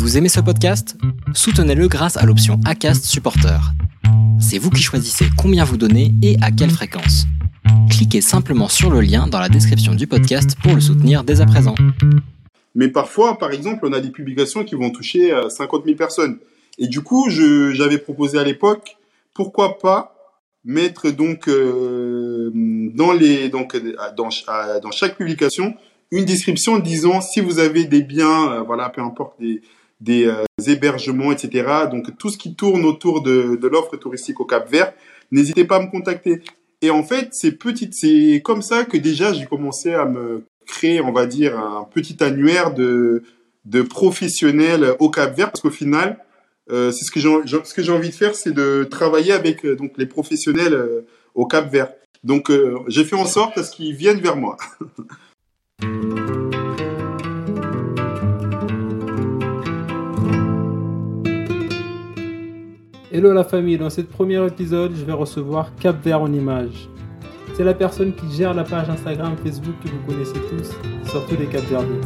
Vous aimez ce podcast? Soutenez-le grâce à l'option ACAST Supporter. C'est vous qui choisissez combien vous donnez et à quelle fréquence. Cliquez simplement sur le lien dans la description du podcast pour le soutenir dès à présent. Mais parfois, par exemple, on a des publications qui vont toucher 50 000 personnes. Et du coup, j'avais proposé à l'époque, pourquoi pas mettre donc euh, dans les donc dans, dans chaque publication une description disant si vous avez des biens, euh, voilà, peu importe des des euh, hébergements, etc. Donc tout ce qui tourne autour de, de l'offre touristique au Cap Vert, n'hésitez pas à me contacter. Et en fait, c'est petite, c'est comme ça que déjà j'ai commencé à me créer, on va dire, un petit annuaire de de professionnels au Cap Vert, parce qu'au final, euh, c'est ce que j'ai ce que j'ai envie de faire, c'est de travailler avec euh, donc les professionnels euh, au Cap Vert. Donc j'ai fait en sorte à ce qu'ils viennent vers moi. Hello la famille, dans ce premier épisode, je vais recevoir Cap Vert en image. C'est la personne qui gère la page Instagram Facebook que vous connaissez tous, surtout les Cap Verdiens.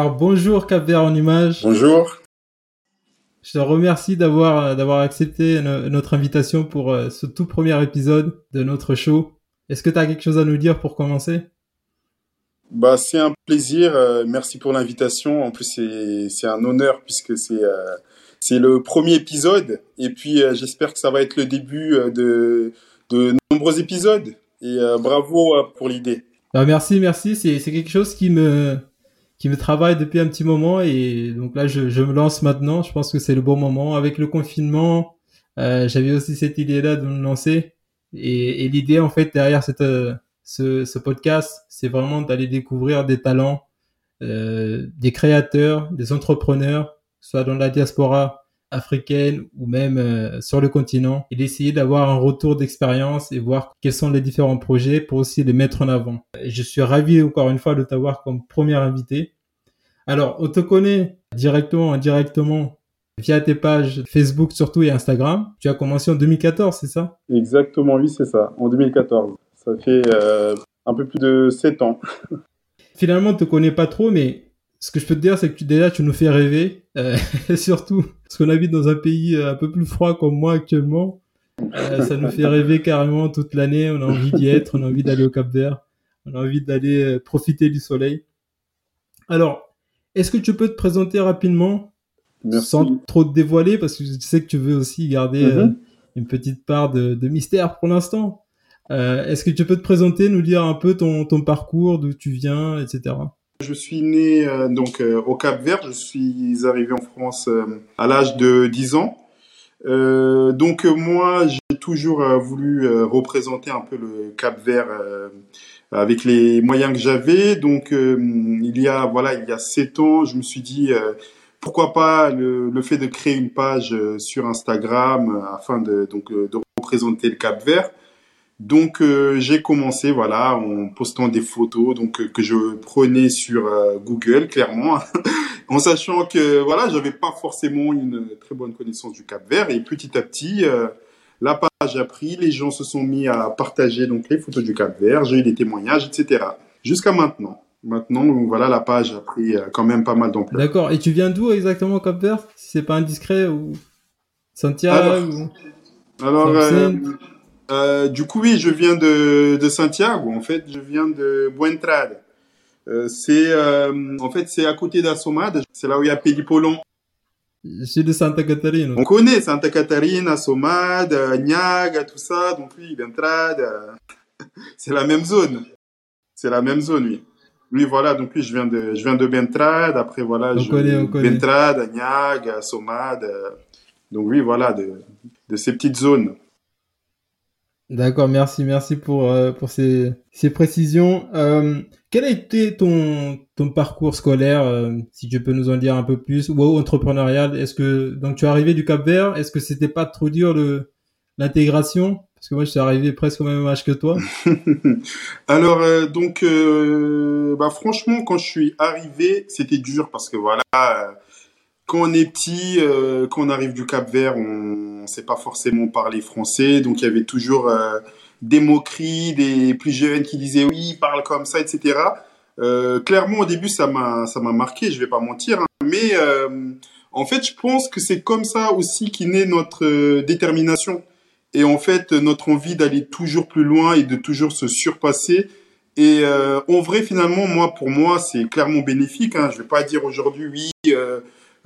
Alors bonjour Cap Vert en image. Bonjour. Je te remercie d'avoir d'avoir accepté notre invitation pour euh, ce tout premier épisode de notre show. Est-ce que tu as quelque chose à nous dire pour commencer? Bah c'est un plaisir. Euh, merci pour l'invitation. En plus c'est un honneur puisque c'est euh, c'est le premier épisode et puis j'espère que ça va être le début de de nombreux épisodes. Et bravo pour l'idée. Bah, merci merci. C'est quelque chose qui me qui me travaille depuis un petit moment et donc là je, je me lance maintenant. Je pense que c'est le bon moment. Avec le confinement, euh, j'avais aussi cette idée-là de me lancer et, et l'idée en fait derrière cette, euh, ce, ce podcast, c'est vraiment d'aller découvrir des talents, euh, des créateurs, des entrepreneurs, soit dans la diaspora africaine ou même euh, sur le continent et d'essayer d'avoir un retour d'expérience et voir quels sont les différents projets pour aussi les mettre en avant. Je suis ravi encore une fois de t'avoir comme premier invité. Alors, on te connaît directement, indirectement via tes pages Facebook surtout et Instagram. Tu as commencé en 2014, c'est ça? Exactement, oui, c'est ça, en 2014. Ça fait euh, un peu plus de 7 ans. Finalement, on te connaît pas trop, mais ce que je peux te dire, c'est que tu, déjà, tu nous fais rêver. Euh, surtout, parce qu'on habite dans un pays euh, un peu plus froid comme moi actuellement. Euh, ça nous fait rêver carrément toute l'année. On a envie d'y être, on a envie d'aller au Cap Vert. On a envie d'aller profiter du soleil. Alors, est-ce que tu peux te présenter rapidement sans trop te dévoiler parce que je sais que tu veux aussi garder mm-hmm. une petite part de, de mystère pour l'instant. est-ce que tu peux te présenter, nous dire un peu ton, ton parcours, d'où tu viens, etc. Je suis né euh, donc euh, au Cap Vert. Je suis arrivé en France euh, à l'âge de 10 ans. donc moi, j'ai toujours voulu représenter un peu le Cap Vert avec les moyens que j'avais. Donc il y a voilà, il y a 7 ans, je me suis dit pourquoi pas le, fait de créer une page sur Instagram afin de donc de représenter le Cap Vert. Donc euh, j'ai commencé voilà en postant des photos donc euh, que je prenais sur euh, Google clairement en sachant que voilà j'avais pas forcément une très bonne connaissance du Cap Vert et petit à petit la page a pris les gens se sont mis à partager donc les photos du Cap Vert j'ai eu des témoignages etc jusqu'à maintenant maintenant voilà la page a pris quand même pas mal d'ampleur d'accord et tu viens d'où exactement au Cap Vert? Si c'est pas indiscret ou Santiago alors, alors euh, du coup, oui, je viens de, de, Santiago. En fait, je viens de Buentrada. Euh, c'est euh, en fait c'est à côté d'Assomada. C'est là où il y a Pelipolon. Je suis de Santa Catarina. On connaît Santa Catarina, Assomada, Niaga, tout ça. Donc oui, Buentrada. c'est la même zone. C'est la même zone, oui. Oui, voilà. Donc oui, je viens de je viens de Bentrad. Après voilà, on je connaît, on. Bentrada, Niaga, Assomada. Donc oui, voilà, de, de ces petites zones. D'accord, merci, merci pour euh, pour ces ces précisions. Euh, quel a été ton ton parcours scolaire, euh, si tu peux nous en dire un peu plus, ou entrepreneurial? Est-ce que donc tu es arrivé du Cap Vert? Est-ce que c'était pas trop dur le l'intégration? Parce que moi, je suis arrivé presque au même âge que toi. Alors, euh, donc, euh, bah, franchement, quand je suis arrivé, c'était dur parce que voilà, euh, quand on est petit, euh, quand on arrive du Cap Vert, on ne sait pas forcément parler français. Donc, il y avait toujours des moqueries, des plus jeunes qui disaient oui, parle comme ça, etc. Euh, clairement, au début, ça m'a, ça m'a marqué, je vais pas mentir. hein. Mais euh, en fait, je pense que c'est comme ça aussi qu'est née notre euh, détermination et en fait notre envie d'aller toujours plus loin et de toujours se surpasser. Et euh, en vrai, finalement, moi, pour moi, c'est clairement bénéfique. Hein. Je vais pas dire aujourd'hui, oui,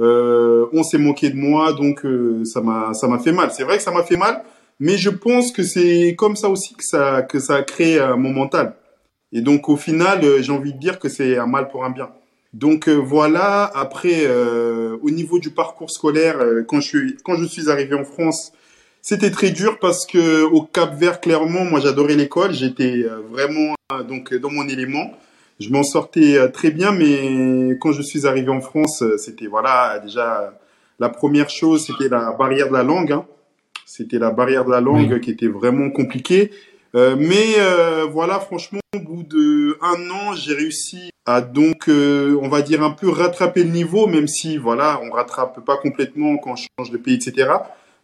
euh, on s'est moqué de moi, donc ça m'a, ça m'a fait mal. C'est vrai que ça m'a fait mal, mais je pense que c'est comme ça aussi que ça, que ça a créé euh, mon mental. Et donc, au final, euh, j'ai envie de dire que c'est un mal pour un bien. Donc euh, voilà. Après, euh, au niveau du parcours scolaire, quand je suis, quand je suis arrivé en France, c'était très dur parce que au Cap Vert, clairement, moi j'adorais l'école. J'étais vraiment donc dans mon élément. Je m'en sortais très bien, mais quand je suis arrivé en France, c'était voilà déjà la première chose, c'était la barrière de la langue. hein. C'était la barrière de la langue Oui. qui était vraiment compliquée. Euh, mais euh, voilà, franchement, au bout de un an, j'ai réussi à donc, euh, on va dire un peu rattraper le niveau, même si voilà, on rattrape pas complètement quand on change de pays, etc.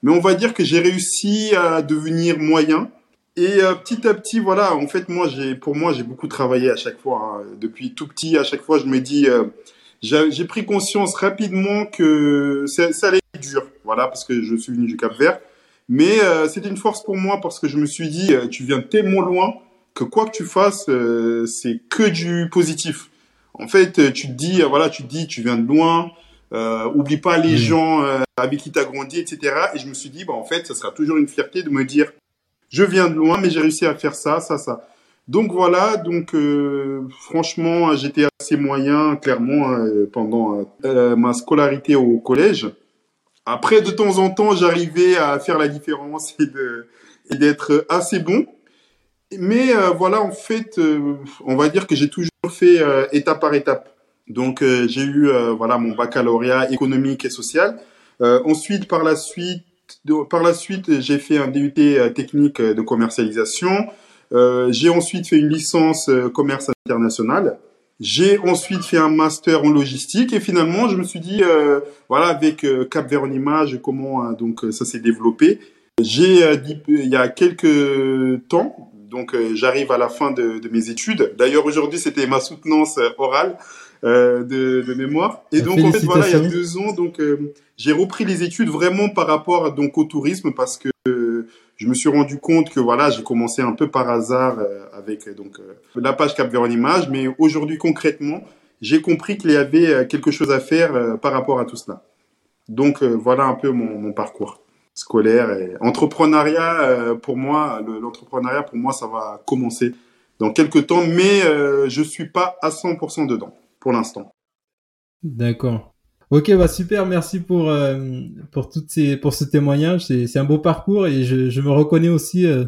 Mais on va dire que j'ai réussi à devenir moyen. Et euh, petit à petit, voilà, en fait, moi, j'ai, pour moi, j'ai beaucoup travaillé à chaque fois. hein. Depuis tout petit, à chaque fois, je me dis, euh, j'ai j'ai pris conscience rapidement que ça, ça allait être dur, voilà, parce que je suis venu du Cap Vert. Mais euh, c'était une force pour moi parce que je me suis dit, euh, tu viens tellement loin que quoi que tu fasses, euh, c'est que du positif. En fait, euh, tu te dis, euh, voilà, tu te dis, tu viens de loin, euh, oublie pas les Oui. gens euh, avec qui tu as grandi, etc. Et je me suis dit, bah, en fait, ça sera toujours une fierté de me dire, je viens de loin, mais j'ai réussi à faire ça, ça, ça. Donc voilà, donc euh, franchement, j'étais assez moyen, clairement, euh, pendant euh, ma scolarité au collège. Après, de temps en temps, j'arrivais à faire la différence et d'être assez bon. Mais euh, voilà, en fait, euh, on va dire que j'ai toujours fait euh, étape par étape. Donc, euh, j'ai eu euh, voilà mon baccalauréat économique et social. Euh, ensuite, par la suite, par la suite, j'ai fait un DUT technique de commercialisation. J'ai ensuite fait une licence commerce international. J'ai ensuite fait un master en logistique et finalement, je me suis dit, euh, voilà, avec euh, Cap image, comment euh, donc euh, ça s'est développé. J'ai euh, dit, il y a quelques temps, donc j'arrive à la fin de, de mes études. D'ailleurs, aujourd'hui, c'était ma soutenance orale euh, de, de mémoire. Et donc, en fait, voilà, il y a deux ans, donc j'ai repris les études vraiment par rapport donc au tourisme parce que je me suis rendu compte que voilà, j'ai commencé un peu par hasard euh, avec euh, donc euh, la page Cap en image, mais aujourd'hui concrètement, j'ai compris qu'il y avait quelque chose à faire par rapport à tout cela. Donc voilà un peu mon, parcours scolaire et entrepreneuriat pour moi le- l'entrepreneuriat pour moi ça va commencer dans quelques temps mais je suis pas à 100% dedans pour l'instant. D'accord. Ok, bah super, merci pour euh, pour toutes ces pour ce témoignage. C'est c'est un beau parcours et je je me reconnais aussi euh,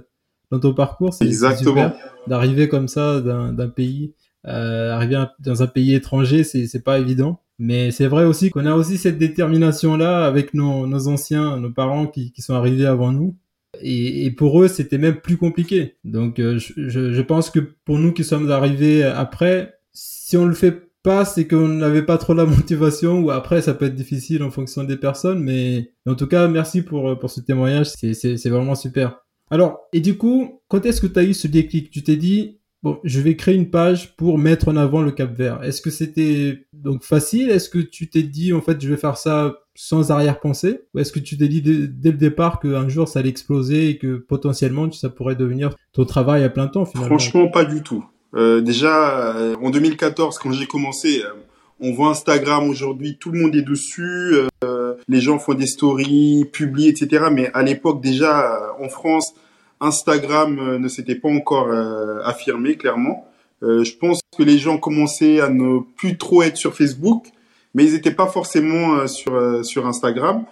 dans ton parcours. C'est Exactement. super d'arriver comme ça d'un d'un pays, euh, arriver un- dans un pays étranger, c'est c'est pas évident. Mais c'est vrai aussi qu'on a aussi cette détermination là avec nos nos anciens, nos parents qui qui sont arrivés avant nous. Et, et pour eux, c'était même plus compliqué. Donc, euh, je, je, je pense que pour nous qui sommes arrivés après, si on le fait pas, c'est qu'on n'avait pas trop la motivation, ou après, ça peut être difficile en fonction des personnes, mais en tout cas, merci pour, pour ce témoignage, c'est, vraiment super. Alors, et du coup, quand est-ce que tu as eu ce déclic? Tu t'es dit, bon, je vais créer une page pour mettre en avant le Cap Vert. Est-ce que c'était donc facile? Est-ce que tu t'es dit, en fait, je vais faire ça sans arrière-pensée? Ou est-ce que tu t'es dit dès, dès le départ qu'un jour ça allait exploser et que potentiellement ça pourrait devenir ton travail à plein temps finalement? Franchement pas du tout. Euh, déjà euh, en 2014 quand j'ai commencé, euh, on voit Instagram aujourd'hui, tout le monde est dessus, euh, les gens font des stories, publient, etc. Mais à l'époque déjà en France, Instagram ne s'était pas encore euh, affirmé clairement. Euh, je pense que les gens commençaient à ne plus trop être sur Facebook, mais ils n'étaient pas forcément sur sur Instagram.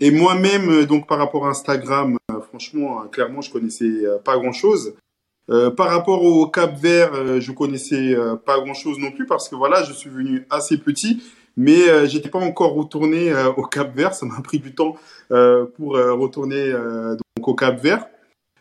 Et moi-même, donc par rapport à Instagram, franchement, clairement, je connaissais pas grand-chose. Euh, par rapport au Cap Vert, euh, je connaissais euh, pas grand-chose non plus parce que voilà, je suis venu assez petit, mais euh, j'étais pas encore retourné euh, au Cap Vert. Ça m'a pris du temps euh, pour euh, retourner euh, donc au Cap Vert.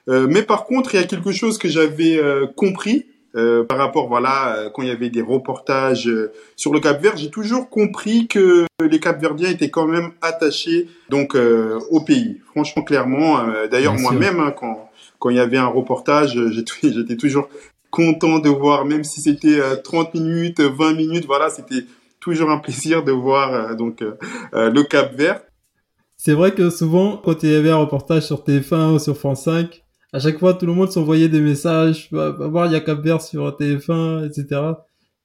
mais par contre, il y a quelque chose que j'avais compris euh, par rapport, voilà, euh, quand il y avait des reportages euh, sur le Cap Vert, j'ai toujours compris que les Cap-Verdiens étaient quand même attachés donc au pays. Franchement, clairement. D'ailleurs, moi-même, hein, quand quand il y avait un reportage, j'étais toujours content de voir, même si c'était 30 minutes, 20 minutes, voilà, c'était toujours un plaisir de voir donc le Cap Vert. C'est vrai que souvent, quand il y avait un reportage sur TF1 ou sur France 5, à chaque fois, tout le monde s'envoyait des messages, va, voir, il y a Cap Vert sur TF1, etc.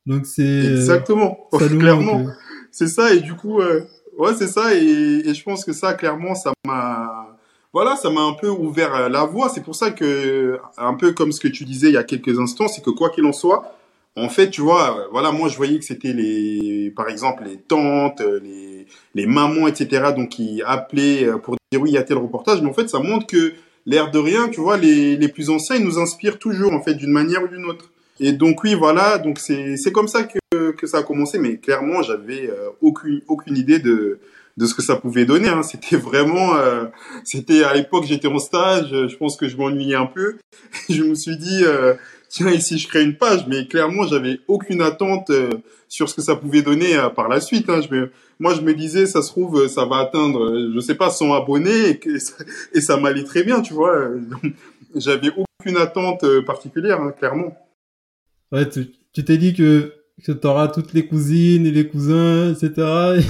Donc c'est euh, exactement, clairement, c'est ça et du coup, euh, ouais, c'est ça et, et, je pense que ça, clairement, ça m'a, voilà, ça m'a un peu ouvert euh, la voie. C'est pour ça que, un peu comme ce que tu disais il y a quelques instants, c'est que quoi qu'il en soit, en fait, tu vois, voilà, moi je voyais que c'était les, par exemple, les tantes, les, les mamans, etc. Donc qui appelaient pour dire oui, il y a tel reportage, mais en fait, ça montre que l'air de rien, tu vois, les, les plus anciens, ils nous inspirent toujours, en fait, d'une manière ou d'une autre. Et donc, oui, voilà, donc c'est, c'est comme ça que, que ça a commencé, mais clairement, j'avais euh, aucune, aucune idée de, de ce que ça pouvait donner. Hein. C'était vraiment, euh, c'était à l'époque, j'étais en stage, je pense que je m'ennuyais un peu. je me suis dit, euh, tiens, ici, je crée une page, mais clairement, j'avais aucune attente sur ce que ça pouvait donner par la suite. Hein. Je me, moi, je me disais, ça se trouve, ça va atteindre, je sais pas, 100 abonnés et, ça m'allait très bien, tu vois. J'avais aucune attente euh, particulière, hein, clairement. Ouais, tu t'es dit que, que tu auras toutes les cousines et les cousins, etc.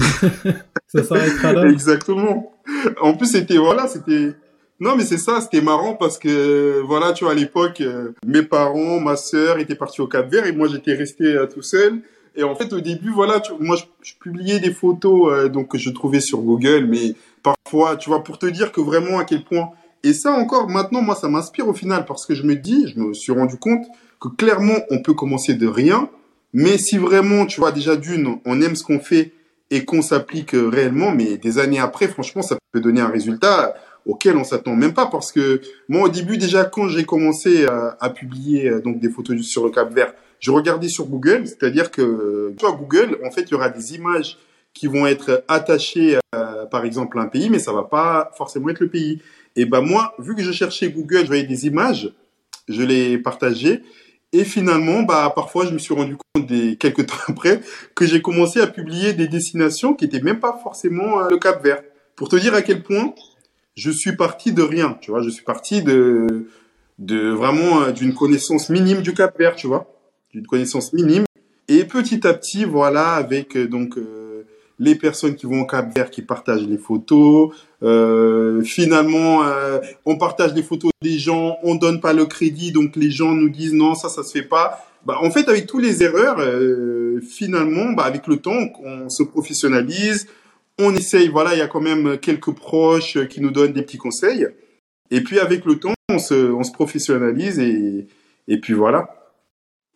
ça s'arrêtera là. Exactement. En plus, c'était, voilà, c'était, non, mais c'est ça, c'était marrant parce que, voilà, tu vois, à l'époque, euh, mes parents, ma sœur étaient partis au Cap Vert et moi, j'étais resté euh, tout seul. Et en fait, au début, voilà, moi, je, publiais des photos euh, donc que je trouvais sur Google, mais parfois, tu vois, pour te dire que vraiment à quel point. Et ça encore, maintenant, moi, ça m'inspire au final parce que je me dis, je me suis rendu compte que clairement, on peut commencer de rien, mais si vraiment, tu vois, déjà d'une, on aime ce qu'on fait et qu'on s'applique réellement, mais des années après, franchement, ça peut donner un résultat auquel on s'attend même pas parce que moi au début déjà quand j'ai commencé à, publier euh, donc des photos sur le Cap Vert je regardais sur Google, c'est-à-dire que toi Google, en fait, il y aura des images qui vont être attachées, par exemple, à un pays, mais ça va pas forcément être le pays. Et ben moi, vu que je cherchais Google, je voyais des images, je les partageais, et finalement, bah parfois, je me suis rendu compte des quelques temps après que j'ai commencé à publier des destinations qui étaient même pas forcément euh, le Cap Vert. Pour te dire à quel point je suis parti de rien, tu vois, je suis parti de de vraiment euh, d'une connaissance minime du Cap Vert, tu vois d'une connaissance minime. Et petit à petit, voilà, avec euh, donc euh, les personnes qui vont au Cap Vert, qui partagent les photos. Euh, finalement, euh, on partage les photos des gens, on donne pas le crédit, donc les gens nous disent non, ça, ça se fait pas. Bah, en fait, avec tous les erreurs, finalement, bah, avec le temps, on se professionnalise, on essaye. Voilà, il y a quand même quelques proches qui nous donnent des petits conseils. Et puis avec le temps, on se, on se professionnalise et, et puis voilà.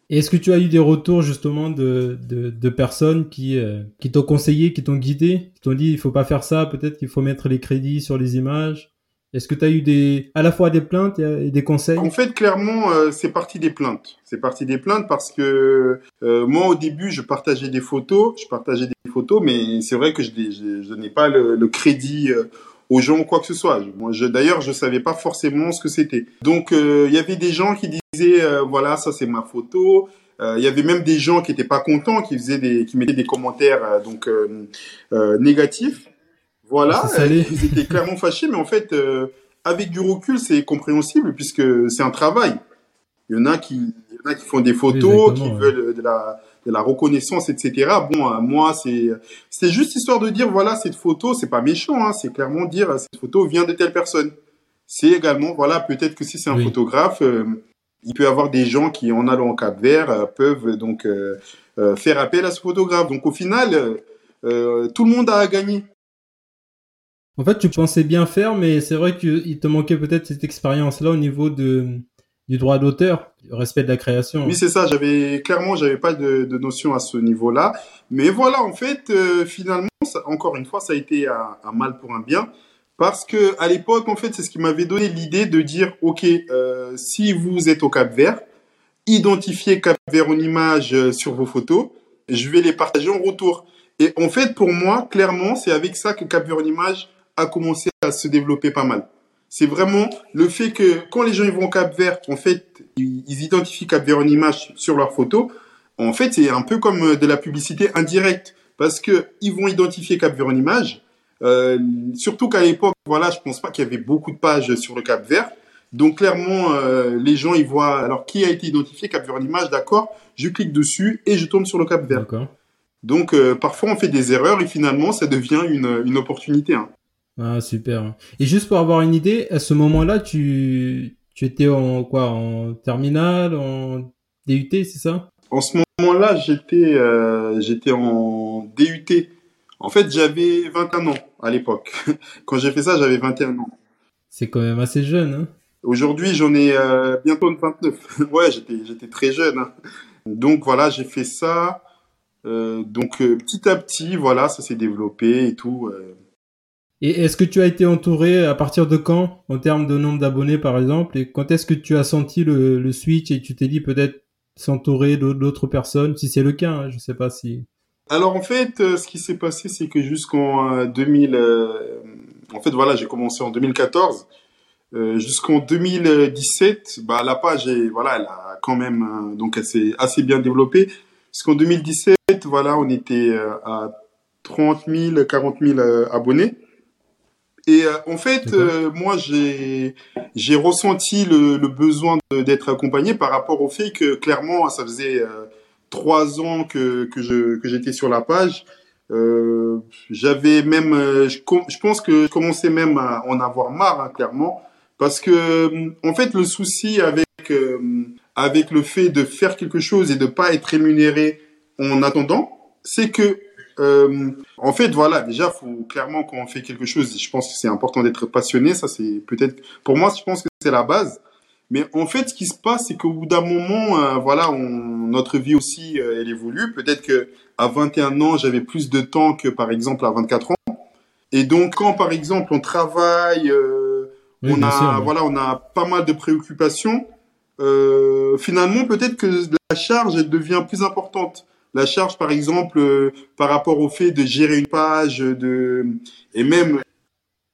Est-ce que tu as eu des retours justement de, de, de personnes qui, euh, qui t'ont conseillé, qui t'ont guidé, qui t'ont dit il faut pas faire ça, peut-être qu'il faut mettre les crédits sur les images? Est-ce que tu as eu des, à la fois des plaintes et des conseils? En fait, clairement, euh, c'est parti des plaintes. C'est parti des plaintes parce que euh, moi, au début, je partageais des photos, je partageais des photos, mais c'est vrai que je, je, je n'ai pas le, le crédit aux gens quoi que ce soit. Moi, je, d'ailleurs, je savais pas forcément ce que c'était. Donc, il y avait des gens qui disaient, euh, voilà, ça c'est ma photo. Euh, il y avait même des gens qui étaient pas contents, qui faisaient des, qui mettaient des commentaires euh, donc négatifs. Voilà, ils étaient clairement fâchés, mais en fait, avec du recul, c'est compréhensible puisque c'est un travail. Il y en a qui, il y en a qui font des photos, qui veulent de la, de la reconnaissance, etc. Bon, moi, c'est, c'est juste histoire de dire, voilà, cette photo, c'est pas méchant, hein, c'est clairement dire, cette photo vient de telle personne. C'est également, voilà, peut-être que si c'est un photographe, il peut y avoir des gens qui, en allant au Cap Vert, euh, peuvent donc euh, euh, faire appel à ce photographe. Donc au final, tout le monde a gagné. En fait, tu pensais bien faire, mais c'est vrai qu'il te manquait peut-être cette expérience-là au niveau de, du droit d'auteur, du respect de la création. Oui, c'est ça. J'avais clairement, j'avais pas de, de, notion à ce niveau-là. Mais voilà, en fait, finalement, encore une fois, ça a été un, un, mal pour un bien. Parce que à l'époque, en fait, c'est ce qui m'avait donné l'idée de dire, ok, euh, si vous êtes au Cap Vert, identifiez Cap Vert en image euh, sur vos photos, je vais les partager en retour. Et en fait, pour moi, clairement, c'est avec ça que Cap Vert en image a commencé à se développer pas mal. C'est vraiment le fait que quand les gens vont au Cap Vert, en fait, ils, identifient Cap Vert en image sur leur photo. En fait, c'est un peu comme de la publicité indirecte parce que ils vont identifier Cap Vert en image. Euh, surtout qu'à l'époque, voilà, je pense pas qu'il y avait beaucoup de pages sur le Cap Vert. Donc clairement, euh, les gens ils voient alors qui a été identifié Cap Vert en image, d'accord Je clique dessus et je tombe sur le Cap Vert. Donc euh, parfois on fait des erreurs et finalement ça devient une, une opportunité. Hein. Ah, super. Et juste pour avoir une idée, à ce moment-là, tu, tu étais en quoi? En terminale, en DUT, c'est ça? En ce moment-là, j'étais j'étais en DUT. En fait, j'avais 21 ans à l'époque. Quand j'ai fait ça, j'avais 21 ans. C'est quand même assez jeune, hein? Aujourd'hui, j'en ai euh, bientôt 29. ouais, j'étais j'étais très jeune. hein. Donc voilà, j'ai fait ça. Euh, donc euh, petit à petit, voilà, ça s'est développé et tout. euh. Et est-ce que tu as été entouré à partir de quand, en termes de nombre d'abonnés, par exemple? Et quand est-ce que tu as senti le, le switch et tu t'es dit peut-être s'entourer d'au- d'autres personnes, si c'est le cas, hein, je sais pas si. Alors en fait, euh, ce qui s'est passé, c'est que jusqu'en euh, 2000, euh, en fait voilà, j'ai commencé en 2014. Euh, jusqu'en 2017, bah la page est, voilà, elle a quand même euh, donc elle s'est assez bien développée. Jusqu'en 2017, voilà, on était euh, à 30 000, 40 000 euh, abonnés. Et euh, en fait, euh, moi, j'ai j'ai ressenti le, le besoin d'être accompagné par rapport au fait que clairement, ça faisait euh, trois ans que que je que j'étais sur la page. Euh, j'avais même, euh, je, je pense que je commençais même à en avoir marre, hein, clairement, parce que euh, en fait, le souci avec euh, avec le fait de faire quelque chose et de pas être rémunéré en attendant, c'est que euh, en fait, voilà, déjà, faut clairement quand on fait quelque chose, je pense que c'est important d'être passionné. Ça, c'est peut-être pour moi, je pense que c'est la base. Mais en fait, ce qui se passe, c'est qu'au bout d'un moment, euh, voilà, on, notre vie aussi, euh, elle évolue. Peut-être que à 21 ans, j'avais plus de temps que par exemple à 24 ans. Et donc, quand par exemple on travaille, euh, Oui, on a, sûr, voilà, on a pas mal de préoccupations. Euh, finalement, peut-être que la charge elle devient plus importante. La charge, par exemple, par rapport au fait de gérer une page, de et même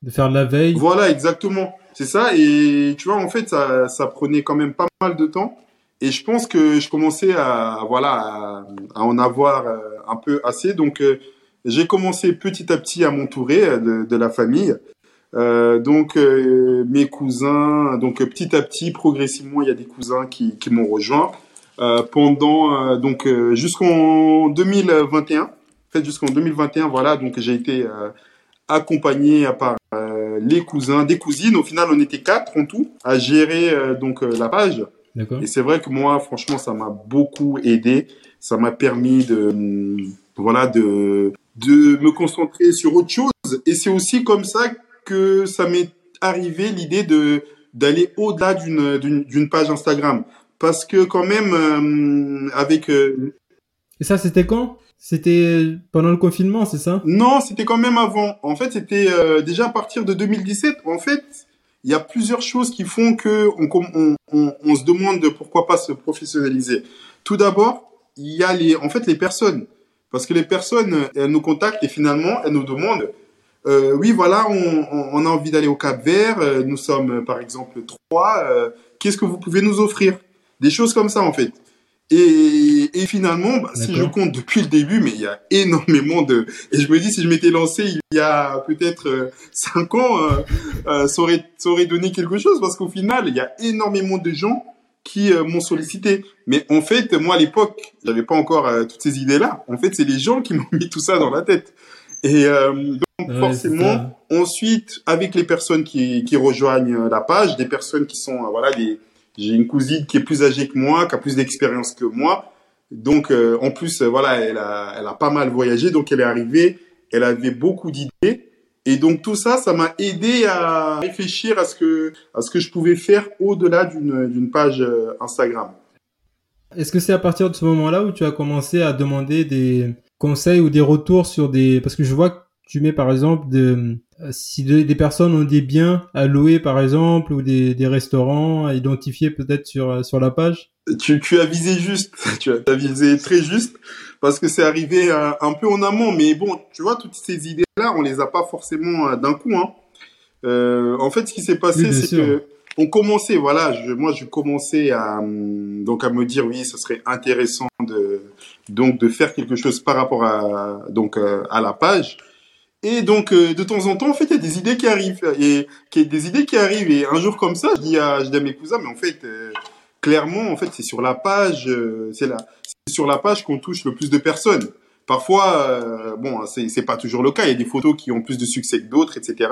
De faire de la veille. voilà, exactement. C'est ça. Et tu vois, en fait, ça, ça prenait quand même pas mal de temps. Et je pense que je commençais à, voilà, à, en avoir euh, un peu assez. Donc, euh, j'ai commencé petit à petit à m'entourer euh, de, la famille. Donc, mes cousins, donc petit à petit, progressivement, il y a des cousins qui, qui m'ont rejoint. Pendant, donc, jusqu'en 2021. En fait, jusqu'en 2021, voilà, donc j'ai été accompagné par euh, les cousins, des cousines. Au final, on était quatre en tout à gérer euh, donc euh, la page. Et c'est vrai que moi, franchement, ça m'a beaucoup aidé. Ça m'a permis de hum, voilà de de me concentrer sur autre chose. Et c'est aussi comme ça que ça m'est arrivé l'idée de d'aller au-delà d'une d'une page Instagram. Parce que quand même, avec Et ça, c'était quand? C'était pendant le confinement, c'est ça? Non, c'était quand même avant. En fait, c'était euh, déjà à partir de 2017. En fait, il y a plusieurs choses qui font que on, se demande de pourquoi pas se professionnaliser. Tout d'abord, il y a les, en fait, les personnes. Parce que les personnes, elles nous contactent et finalement, elles nous demandent, euh, oui, voilà, on, a envie d'aller au Cap Vert. euh, nous sommes, euh, par exemple, trois. euh, Qu'est-ce que vous pouvez nous offrir? Des choses comme ça, en fait. Et, et finalement, bah, si je compte depuis le début, mais il y a énormément de... Et je me dis, si je m'étais lancé il y a peut-être euh, cinq ans, euh, euh, ça, aurait, ça aurait donné quelque chose, parce qu'au final, il y a énormément de gens qui euh, m'ont sollicité. Mais en fait, moi, à l'époque, j'avais pas encore euh, toutes ces idées-là. En fait, c'est les gens qui m'ont mis tout ça dans la tête. Et euh, donc, Ouais, forcément. Ensuite, avec les personnes qui, qui rejoignent euh, la page, des personnes qui sont, euh, voilà, des, j'ai une cousine qui est plus âgée que moi, qui a plus d'expérience que moi. Donc, euh, en plus, euh, voilà, elle a, elle a pas mal voyagé, donc elle est arrivée, elle avait beaucoup d'idées. Et donc, tout ça, ça m'a aidé à réfléchir à ce que, à ce que je pouvais faire au-delà d'une, page euh, Instagram. Est-ce que c'est à partir de ce moment-là où tu as commencé à demander des conseils ou des retours sur des... Parce que je vois que tu mets par exemple de... euh, si de- des personnes ont des biens à louer par exemple ou des, des restaurants à identifier peut-être sur, euh, sur la page? Tu, tu as visé juste, tu as, visé très juste, parce que c'est arrivé euh, un peu en amont. Mais bon, tu vois, toutes ces idées-là, on les a pas forcément euh, d'un coup. Hein. Euh, en fait, ce qui s'est passé, c'est que on commençait, voilà, je, moi, je commençais à donc à me dire oui, ça serait intéressant de donc de faire quelque chose par rapport à donc à la page. Et donc euh, de temps en temps, en fait, il y a des idées qui arrivent et des idées qui arrivent. Et un jour comme ça, je dis à, je dis à mes cousins, mais en fait, clairement, en fait, c'est sur la page, c'est là, sur la page qu'on touche le plus de personnes. Parfois, bon, c'est c'est pas toujours le cas. Il y a des photos qui ont plus de succès que d'autres, etc.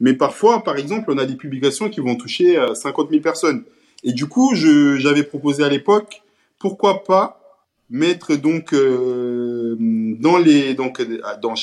Mais parfois, par exemple, on a des publications qui vont toucher 50 euh, 000 personnes. Et du coup, j'avais proposé à l'époque, pourquoi pas mettre donc euh, dans les donc dans,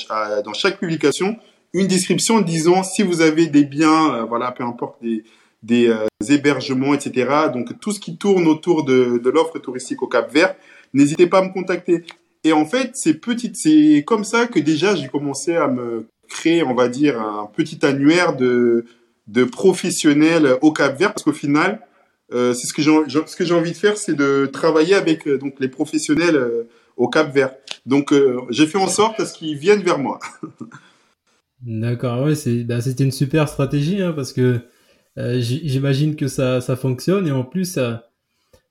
dans chaque publication une description disant si vous avez des biens, euh, voilà, peu importe des des hébergements, etc. Donc tout ce qui tourne autour de, de l'offre touristique au Cap Vert, n'hésitez pas à me contacter. Et en fait, c'est petite, c'est comme ça que déjà j'ai commencé à me créer, on va dire, un petit annuaire de, de professionnels au Cap Vert, parce qu'au final, euh, c'est ce que j'ai ce que j'ai envie de faire, c'est de travailler avec euh, donc les professionnels euh, au Cap Vert. Donc euh, j'ai fait en sorte à ce qu'ils viennent vers moi. D'accord, ouais, c'est bah, c'était une super stratégie hein, parce que j'imagine que ça ça fonctionne et en plus ça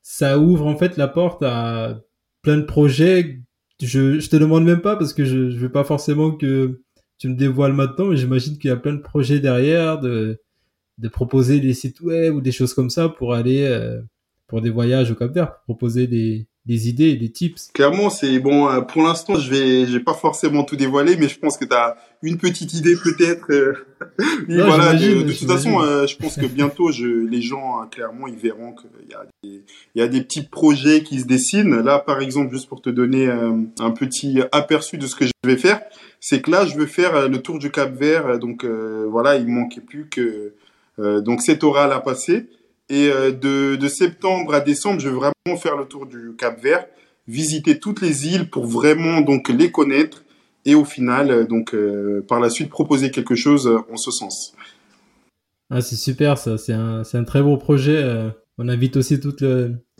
ça ouvre en fait la porte à plein de projets. Je je te demande même pas parce que je je veux pas forcément que tu me dévoiles maintenant, mais j'imagine qu'il y a plein de projets derrière, de, de proposer des sites web ou des choses comme ça pour aller euh, pour des voyages au Cap Vert, proposer des, des idées des tips. Clairement, c'est bon. Euh, pour l'instant, je vais, j'ai pas forcément tout dévoilé, mais je pense que tu as une petite idée peut-être. Euh, voilà. De, de, toute façon, je pense que bientôt, je, les gens hein, clairement, ils verront qu'il y a des, il y a des petits projets qui se dessinent. Là, par exemple, juste pour te donner un petit aperçu de ce que je vais faire, c'est que là, je veux faire euh, le tour du Cap Vert. Euh, donc euh, voilà, il manquait plus que donc cet oral à passer. Et de, de septembre à décembre, je veux vraiment faire le tour du Cap Vert, visiter toutes les îles pour vraiment donc les connaître et au final, donc par la suite proposer quelque chose en ce sens. Ah, c'est super ça, c'est un, c'est un très beau projet. on invite aussi toute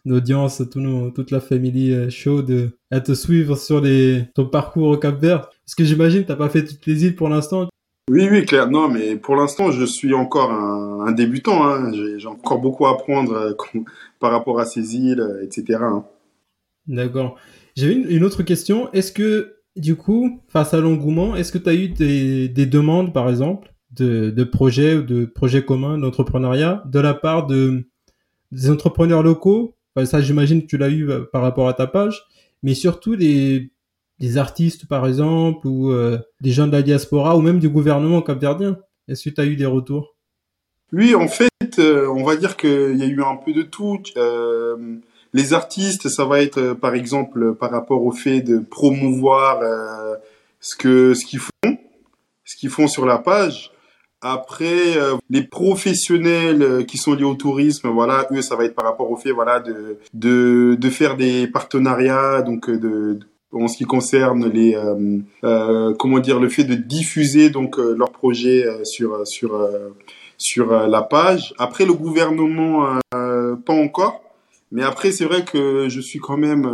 l'audience, tout toute la famille chaude à te suivre sur les, ton parcours au Cap Vert. Parce que j'imagine t'as pas fait toutes les îles pour l'instant. Oui, oui, clair. Non, mais pour l'instant, je suis encore un, débutant. Hein. J'ai encore beaucoup à apprendre euh, par rapport à ces îles, euh, etc. Hein. D'accord. J'avais une, autre question. Est-ce que, du coup, face à l'engouement, est-ce que tu as eu des, demandes, par exemple, de, projets ou de projets communs d'entrepreneuriat de la part de des entrepreneurs locaux? Ça, j'imagine que tu l'as eu euh, par rapport à ta page, mais surtout des des artistes par exemple ou euh, des gens de la diaspora ou même du gouvernement capverdien Est-ce que tu as eu des retours? Oui, en fait, euh, on va dire qu'il y a eu un peu de tout. Euh, les artistes, ça va être par exemple par rapport au fait de promouvoir ce que ce qu'ils font, ce qu'ils font sur la page. Après, les professionnels qui sont liés au tourisme, voilà, eux, ça va être par rapport au fait, voilà, de de, de faire des partenariats, donc de en ce qui concerne les euh, euh, comment dire le fait de diffuser donc euh, leurs projets sur sur sur la page. Après le gouvernement pas encore, mais après c'est vrai que je suis quand même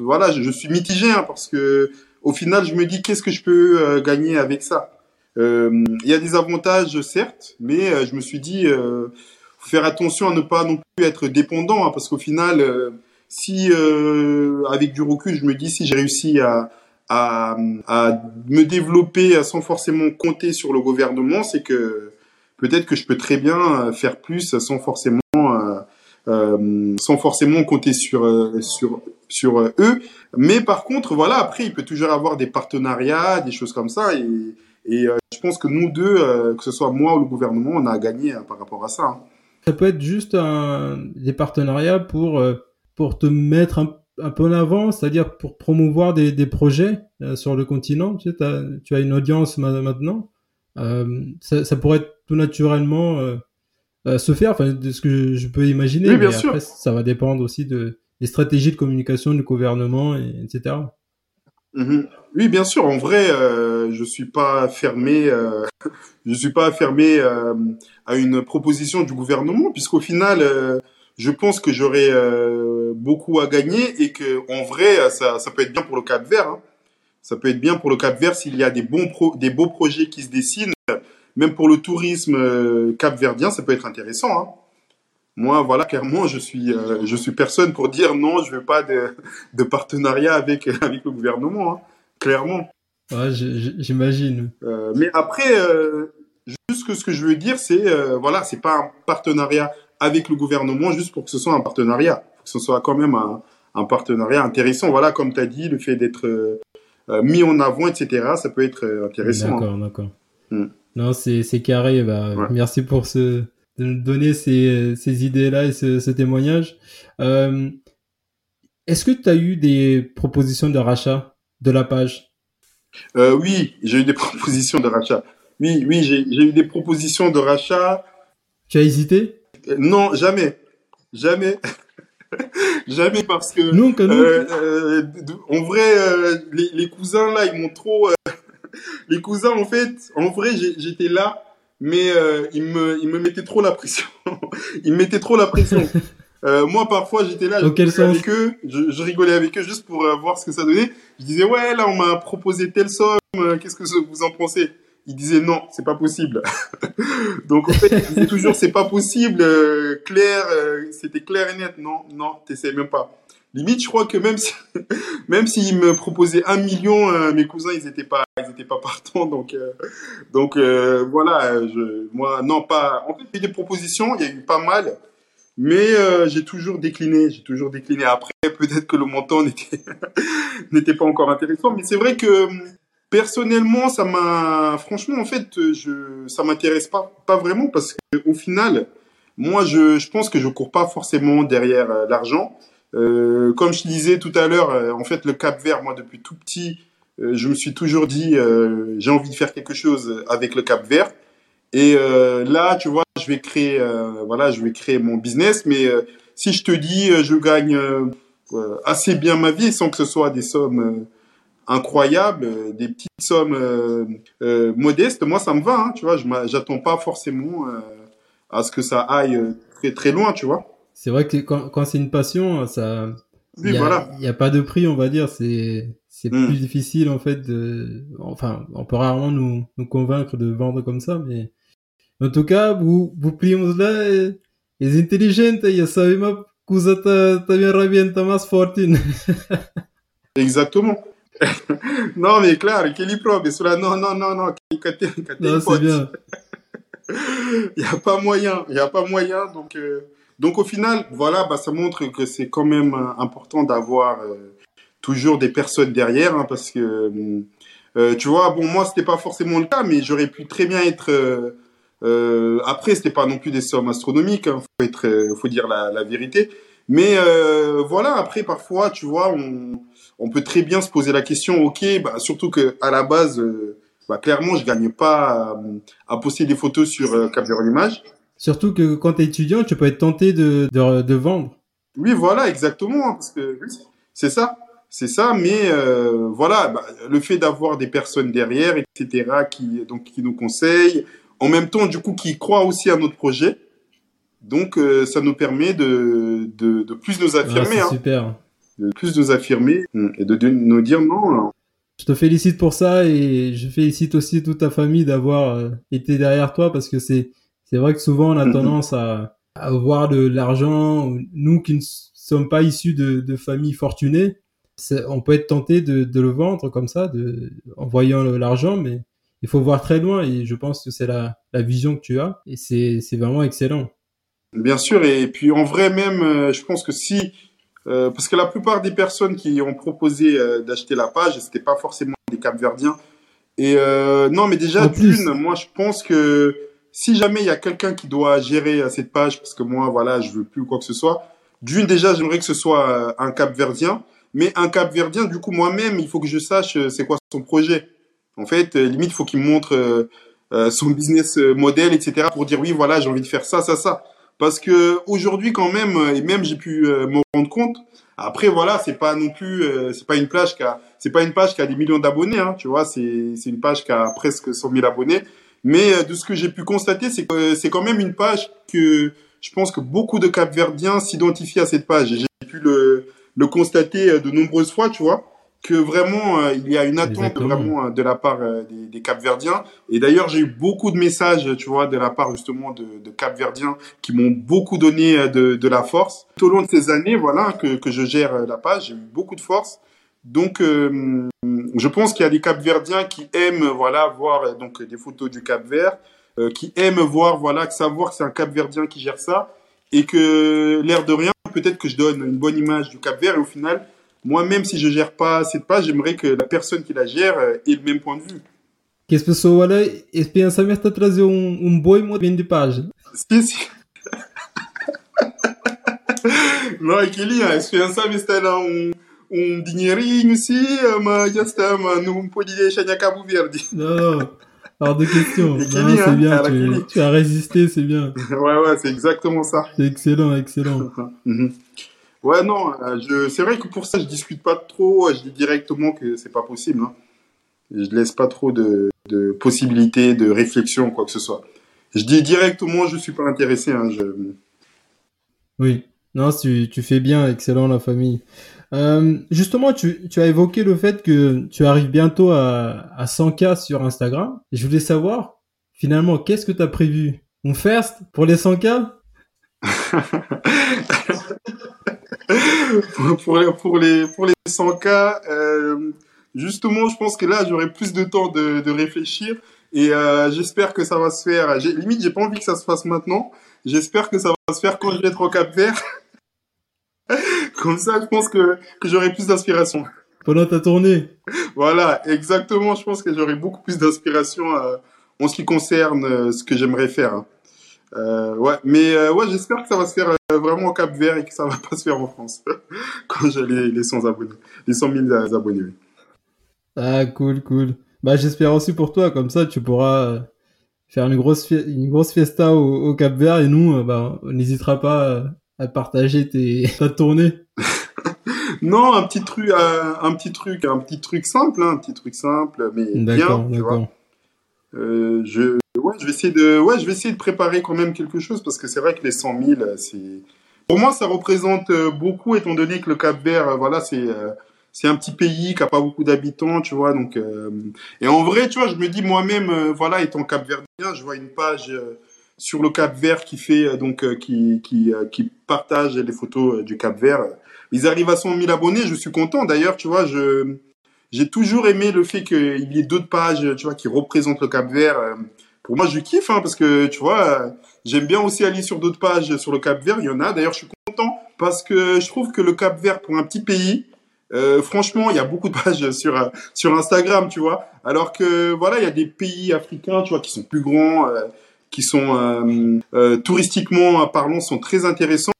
voilà je, suis mitigé hein, parce que au final je me dis qu'est-ce que je peux gagner avec ça? Il y a des avantages certes, mais je me suis dit faut faire attention à ne pas non plus être dépendant hein, parce qu'au final si euh, avec du recul, je me dis si j'ai réussi à, à, à, me développer sans forcément compter sur le gouvernement, c'est que peut-être que je peux très bien faire plus sans forcément euh, euh sans forcément compter sur euh, sur sur eux. Mais par contre, voilà, après, il peut toujours avoir des partenariats, des choses comme ça, et, et je pense que nous deux, que ce soit moi ou le gouvernement, on a gagné par rapport à ça. Hein. Ça peut être juste un, des partenariats pour pour te mettre un, un peu en avant, c'est-à-dire pour promouvoir des, des projets euh, sur le continent. Tu, sais, as, tu as une audience maintenant. Euh, ça, ça, pourrait tout naturellement euh, se faire, enfin, de ce que je, peux imaginer. Oui, bien mais sûr. Après, ça va dépendre aussi de, des stratégies de communication du gouvernement, et, etc. Mm-hmm. Oui, bien sûr. En vrai, euh, je suis pas fermé. Euh, je suis pas fermé euh, à une proposition du gouvernement, puisqu'au final, je pense que j'aurais euh, beaucoup à gagner et que en vrai, ça, ça peut être bien pour le Cap Vert. Hein. Ça peut être bien pour le Cap Vert s'il y a des bons pro, des beaux projets qui se dessinent. même pour le tourisme capverdien, ça peut être intéressant. Hein. Moi, voilà, clairement, je suis, je suis personne pour dire non, je veux pas de, de partenariat avec, avec le gouvernement, hein. clairement. Ouais, j'imagine. mais après, juste que ce que je veux dire, c'est, voilà, c'est pas un partenariat avec le gouvernement juste pour que ce soit un partenariat, que ce soit quand même un, un partenariat intéressant. Voilà, comme tu as dit, le fait d'être euh, euh, mis en avant, etc., ça peut être euh, intéressant. D'accord, hein. d'accord. Hmm. Non, c'est carré. Bah, Merci pour ce, de nous donner ces, ces idées-là et ce, ce témoignage. Euh, Est-ce que tu as eu des propositions de rachat de la page? Euh, Oui, j'ai eu des propositions de rachat. Oui, oui, j'ai eu des propositions de rachat. Tu as hésité? Non, jamais. Jamais. Jamais parce que euh, euh, en vrai euh, les, les, cousins là ils m'ont trop les cousins en fait en vrai j'étais là mais ils me ils me mettaient trop la pression. Ils me mettaient trop la pression. Moi parfois j'étais là je rigolais avec eux je, je, rigolais avec eux juste pour voir ce que ça donnait. Je disais ouais là on m'a proposé telle somme qu'est-ce que vous en pensez? Il disait non, c'est pas possible. Donc en fait, il disait toujours c'est pas possible, euh, clair, euh, c'était clair et net. Non, non, t'essayes même pas. Limite, je crois que même si, même s'ils me proposaient un million, euh, mes cousins ils étaient pas, ils étaient pas partants. Donc donc voilà, je, moi non pas. En fait, eu des propositions, il y a eu pas mal. Mais j'ai toujours décliné, j'ai toujours décliné. Après, peut-être que le montant n'était n'était pas encore intéressant, mais c'est vrai que Personnellement, ça m'a, franchement, en fait, je, ça m'intéresse pas, pas vraiment parce que au final, moi, je, je pense que je cours pas forcément derrière euh, l'argent. Euh, comme je disais tout à l'heure, euh, en fait, le Cap Vert, moi, depuis tout petit, je me suis toujours dit, j'ai envie de faire quelque chose avec le Cap Vert. Et là, tu vois, je vais créer, voilà, je vais créer mon business. Mais si je te dis, je gagne assez bien ma vie sans que ce soit des sommes incroyable, euh, des petites sommes euh, euh, modestes, moi ça me va, hein, tu vois, je j'attends pas forcément à ce que ça aille très très loin, tu vois. C'est vrai que quand, quand c'est une passion, ça, il y, a, y a pas de prix, on va dire, c'est c'est hmm. plus difficile en fait de, enfin, on peut rarement nous nous convaincre de vendre comme ça, mais en tout cas, vous vous primos là, es inteligente, ya sabemos que usa también revienta más fortune. Exactement. non, mais claro, aquele prove. Cela, non, non, non, non, non c'est bien. Il n'y a pas moyen, il n'y a pas moyen. Donc, euh, donc au final, voilà, bah, ça montre que c'est quand même euh, important d'avoir euh, toujours des personnes derrière, hein, parce que, euh, tu vois, bon, moi, c'était pas forcément le cas, mais j'aurais pu très bien être. Euh, après, c'était pas non plus des sommes astronomiques, hein, faut être, faut dire la, la vérité. Mais voilà, après, parfois, tu vois, on on peut très bien se poser la question, ok, bah, surtout que à la base, euh, bah, clairement, je gagne pas à, poster des photos sur euh, Capture Image. Surtout que quand tu es étudiant, tu peux être tenté de, de, vendre. Oui, voilà, exactement, hein, parce que c'est ça, c'est ça. Mais euh, voilà, bah, le fait d'avoir des personnes derrière, etc., qui donc qui nous conseillent, en même temps, du coup, qui croient aussi à notre projet. Donc, euh, ça nous permet de, de, de plus nous affirmer. Ah, hein. Super de plus nous affirmer mm, et de, nous dire non. Je te félicite pour ça et je félicite aussi toute ta famille d'avoir euh, été derrière toi parce que c'est c'est vrai que souvent on a mm-hmm. tendance à, à voir de l'argent. Nous qui ne sommes pas issus de, de familles fortunées, on peut être tenté de, de, le vendre comme ça, de, en voyant l'argent, mais il faut voir très loin et je pense que c'est la, la vision que tu as et c'est vraiment excellent. Bien sûr, et puis en vrai même, euh, je pense que si euh, parce que la plupart des personnes qui ont proposé euh, d'acheter la page, c'était pas forcément des Capverdiens. Et euh, non, mais déjà d'une, moi je pense que si jamais il y a quelqu'un qui doit gérer euh, cette page, parce que moi voilà, je veux plus quoi que ce soit. D'une déjà, j'aimerais que ce soit un Capverdien, mais un Capverdien, du coup moi-même, il faut que je sache c'est quoi son projet. En fait, limite, il faut qu'il montre son business model, etc., pour dire oui, voilà, j'ai envie de faire ça, ça, ça. Parce que aujourd'hui quand même, et même j'ai pu euh, me rendre compte. Après voilà, c'est pas non plus, euh, c'est pas une page qui a, c'est pas une page qui a des millions d'abonnés, hein, tu vois. C'est c'est une page qui a presque 100 000 abonnés. Mais euh, de ce que j'ai pu constater, c'est que c'est quand même une page que je pense que beaucoup de Capverdiens s'identifient à cette page. J'ai pu le le constater de nombreuses fois, tu vois. Que vraiment euh, il y a une attente Exactement. vraiment euh, de la part euh, des, des Capverdiens. Et d'ailleurs, j'ai eu beaucoup de messages, tu vois, de la part justement de, de Capverdiens qui m'ont beaucoup donné de, de la force. Tout au long de ces années, voilà, que, que je gère la page, j'ai eu beaucoup de force. Donc, je pense qu'il y a des Capverdiens qui aiment, voilà, voir donc des photos du Cap Vert, qui aiment voir, voilà, que savoir que c'est un Capverdien qui gère ça, et que l'air de rien, peut-être que je donne une bonne image du Cap Vert, et au final, moi, même si je gère pas cette page, j'aimerais que la personne qui la gère euh, ait le même point de vue. Que as pessoas olham esse pensamento a trazer um, um bom movimento de página. Si, si. Não, aquele, a esperança me está lá um, um dinheirinho, sim, mas já está, mas não pode deixar em Cabo Verde. Non, non, hors de question. C'est hein, bien, tu, tu as résisté, c'est bien. ouais, ouais, c'est exactement ça. C'est excellent, excellent. Ouais, non, euh, je, c'est vrai que pour ça, je discute pas trop, je dis directement que c'est pas possible. Hein. Je laisse pas trop de, de possibilités de réflexion, quoi que ce soit. Je dis directement, je suis pas intéressé. Hein, je... Oui, non, tu, tu fais bien, excellent la famille. Euh, justement, tu, tu as évoqué le fait que tu arrives bientôt à, à 100K sur Instagram. Et je voulais savoir, finalement, qu'est-ce que tu as prévu? On first pour les 100K pour, pour, les, pour, les, pour les 100K, euh, justement, je pense que là, j'aurai plus de temps de, de réfléchir. Et euh, j'espère que ça va se faire. Limite, j'ai pas envie que ça se fasse maintenant. J'espère que ça va se faire quand je vais être au Cap Vert. Comme ça, je pense que, que j'aurai plus d'inspiration. pendant ta tournée. Voilà, exactement. Je pense que j'aurai beaucoup plus d'inspiration euh, en ce qui concerne euh, ce que j'aimerais faire. Euh, ouais, mais euh, ouais, j'espère que ça va se faire euh, vraiment au Cap Vert et que ça va pas se faire en France quand j'ai les, les 100 abonnés, les 100 000 abonnés. oui. Ah, cool, cool. Bah, j'espère aussi pour toi, comme ça, tu pourras faire une grosse, une grosse fiesta au, au Cap Vert et nous, bah, on n'hésitera pas à partager tes, ta tournée. Non, un petit truc, un petit truc, un petit truc simple, hein, un petit truc simple, mais bien, tu vois. je, je vais essayer de, ouais, je vais essayer de préparer quand même quelque chose parce que c'est vrai que les 100 000, euh, c'est, pour moi, ça représente euh, beaucoup étant donné que le Cap Vert, euh, voilà, c'est, c'est un petit pays qui a pas beaucoup d'habitants, tu vois, donc, euh, et en vrai, tu vois, je me dis moi-même, voilà, étant Cap-Verdien, je vois une page sur le Cap Vert qui fait, donc, qui, qui, qui partage les photos du Cap Vert. Ils arrivent à 100 000 abonnés, je suis content. D'ailleurs, tu vois, je, j'ai toujours aimé le fait qu'il y ait d'autres pages, tu vois, qui représentent le Cap Vert. Euh, Pour moi, je kiffe, hein, parce que, tu vois, j'aime bien aussi aller sur d'autres pages sur le Cap Vert. Il y en a. D'ailleurs, je suis content parce que je trouve que le Cap Vert, pour un petit pays, euh, franchement, il y a beaucoup de pages sur sur Instagram, tu vois. Alors que voilà, il y a des pays africains, tu vois, qui sont plus grands, euh, qui sont euh, euh, touristiquement parlant, sont très intéressants.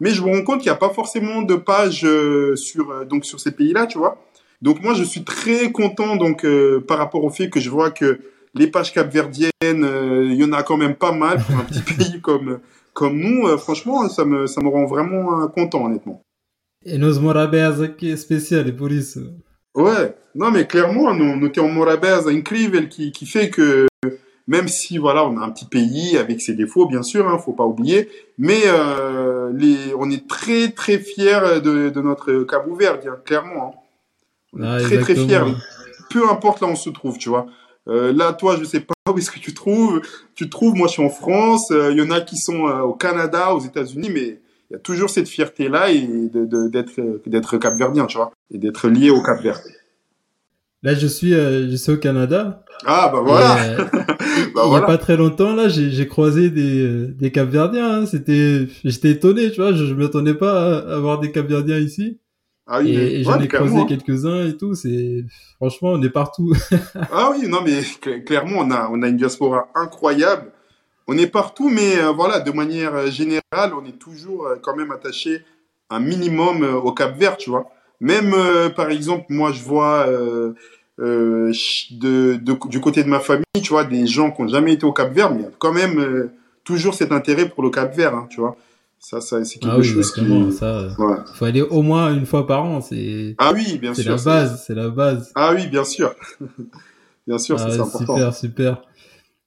Mais je me rends compte qu'il n'y a pas forcément de pages euh, sur donc sur ces pays-là, tu vois. Donc moi, je suis très content donc par rapport au fait que je vois que les pages capverdiennes, euh, il y en a quand même pas mal pour un petit pays comme comme nous. Euh, franchement, ça me ça me rend vraiment euh, content, honnêtement. E nos Morabés aqui é especial, e por isso. Ouais, non mais clairement, nous, nous sommes Morabeza incrível qui, qui fait que même si voilà, on a un petit pays avec ses défauts, bien sûr, hein, faut pas oublier, mais euh, les, on est très très fiers de, de notre Cabo Verde, hein, clairement. hein. On est Ah, très très fiers, peu importe là où on se trouve, tu vois. Euh, là, toi, je sais pas où est-ce que tu trouves. Tu trouves, moi, je suis en France. euh, Il y en a qui sont euh, au Canada, aux États-Unis, mais il y a toujours cette fierté-là et de- de- d'être d'être capverdien, tu vois, et d'être lié au Cap Vert. Là, je suis, euh, je suis au Canada. Ah bah voilà. euh, bah il y a voilà. pas très longtemps, là, j'ai croisé des, euh, des Capverdiens. hein. C'était, j'étais étonné, tu vois. Je, je m'attendais pas à avoir des Capverdiens ici. Ah oui, et j'en ai croisé hein. quelques-uns et tout. C'est, franchement, on est partout. Ah oui, non mais cl- clairement on a on a une diaspora incroyable. On est partout, mais euh, voilà, de manière euh, générale, on est toujours euh, quand même attaché un minimum euh, au Cap Vert, tu vois. Même par exemple, moi je vois ch- de, de- du côté de ma famille, tu vois, des gens qui ont jamais été au Cap Vert, mais il y a quand même toujours cet intérêt pour le Cap Vert, hein, tu vois. Ça, ça c'est quelque ah oui, chose qui. Ça, euh, Ouais. faut aller au moins une fois par an. C'est, Ah oui, bien c'est sûr. la c'est- base. C'est la base. Ah oui, bien sûr. bien sûr, Ah, c'est important. super, super.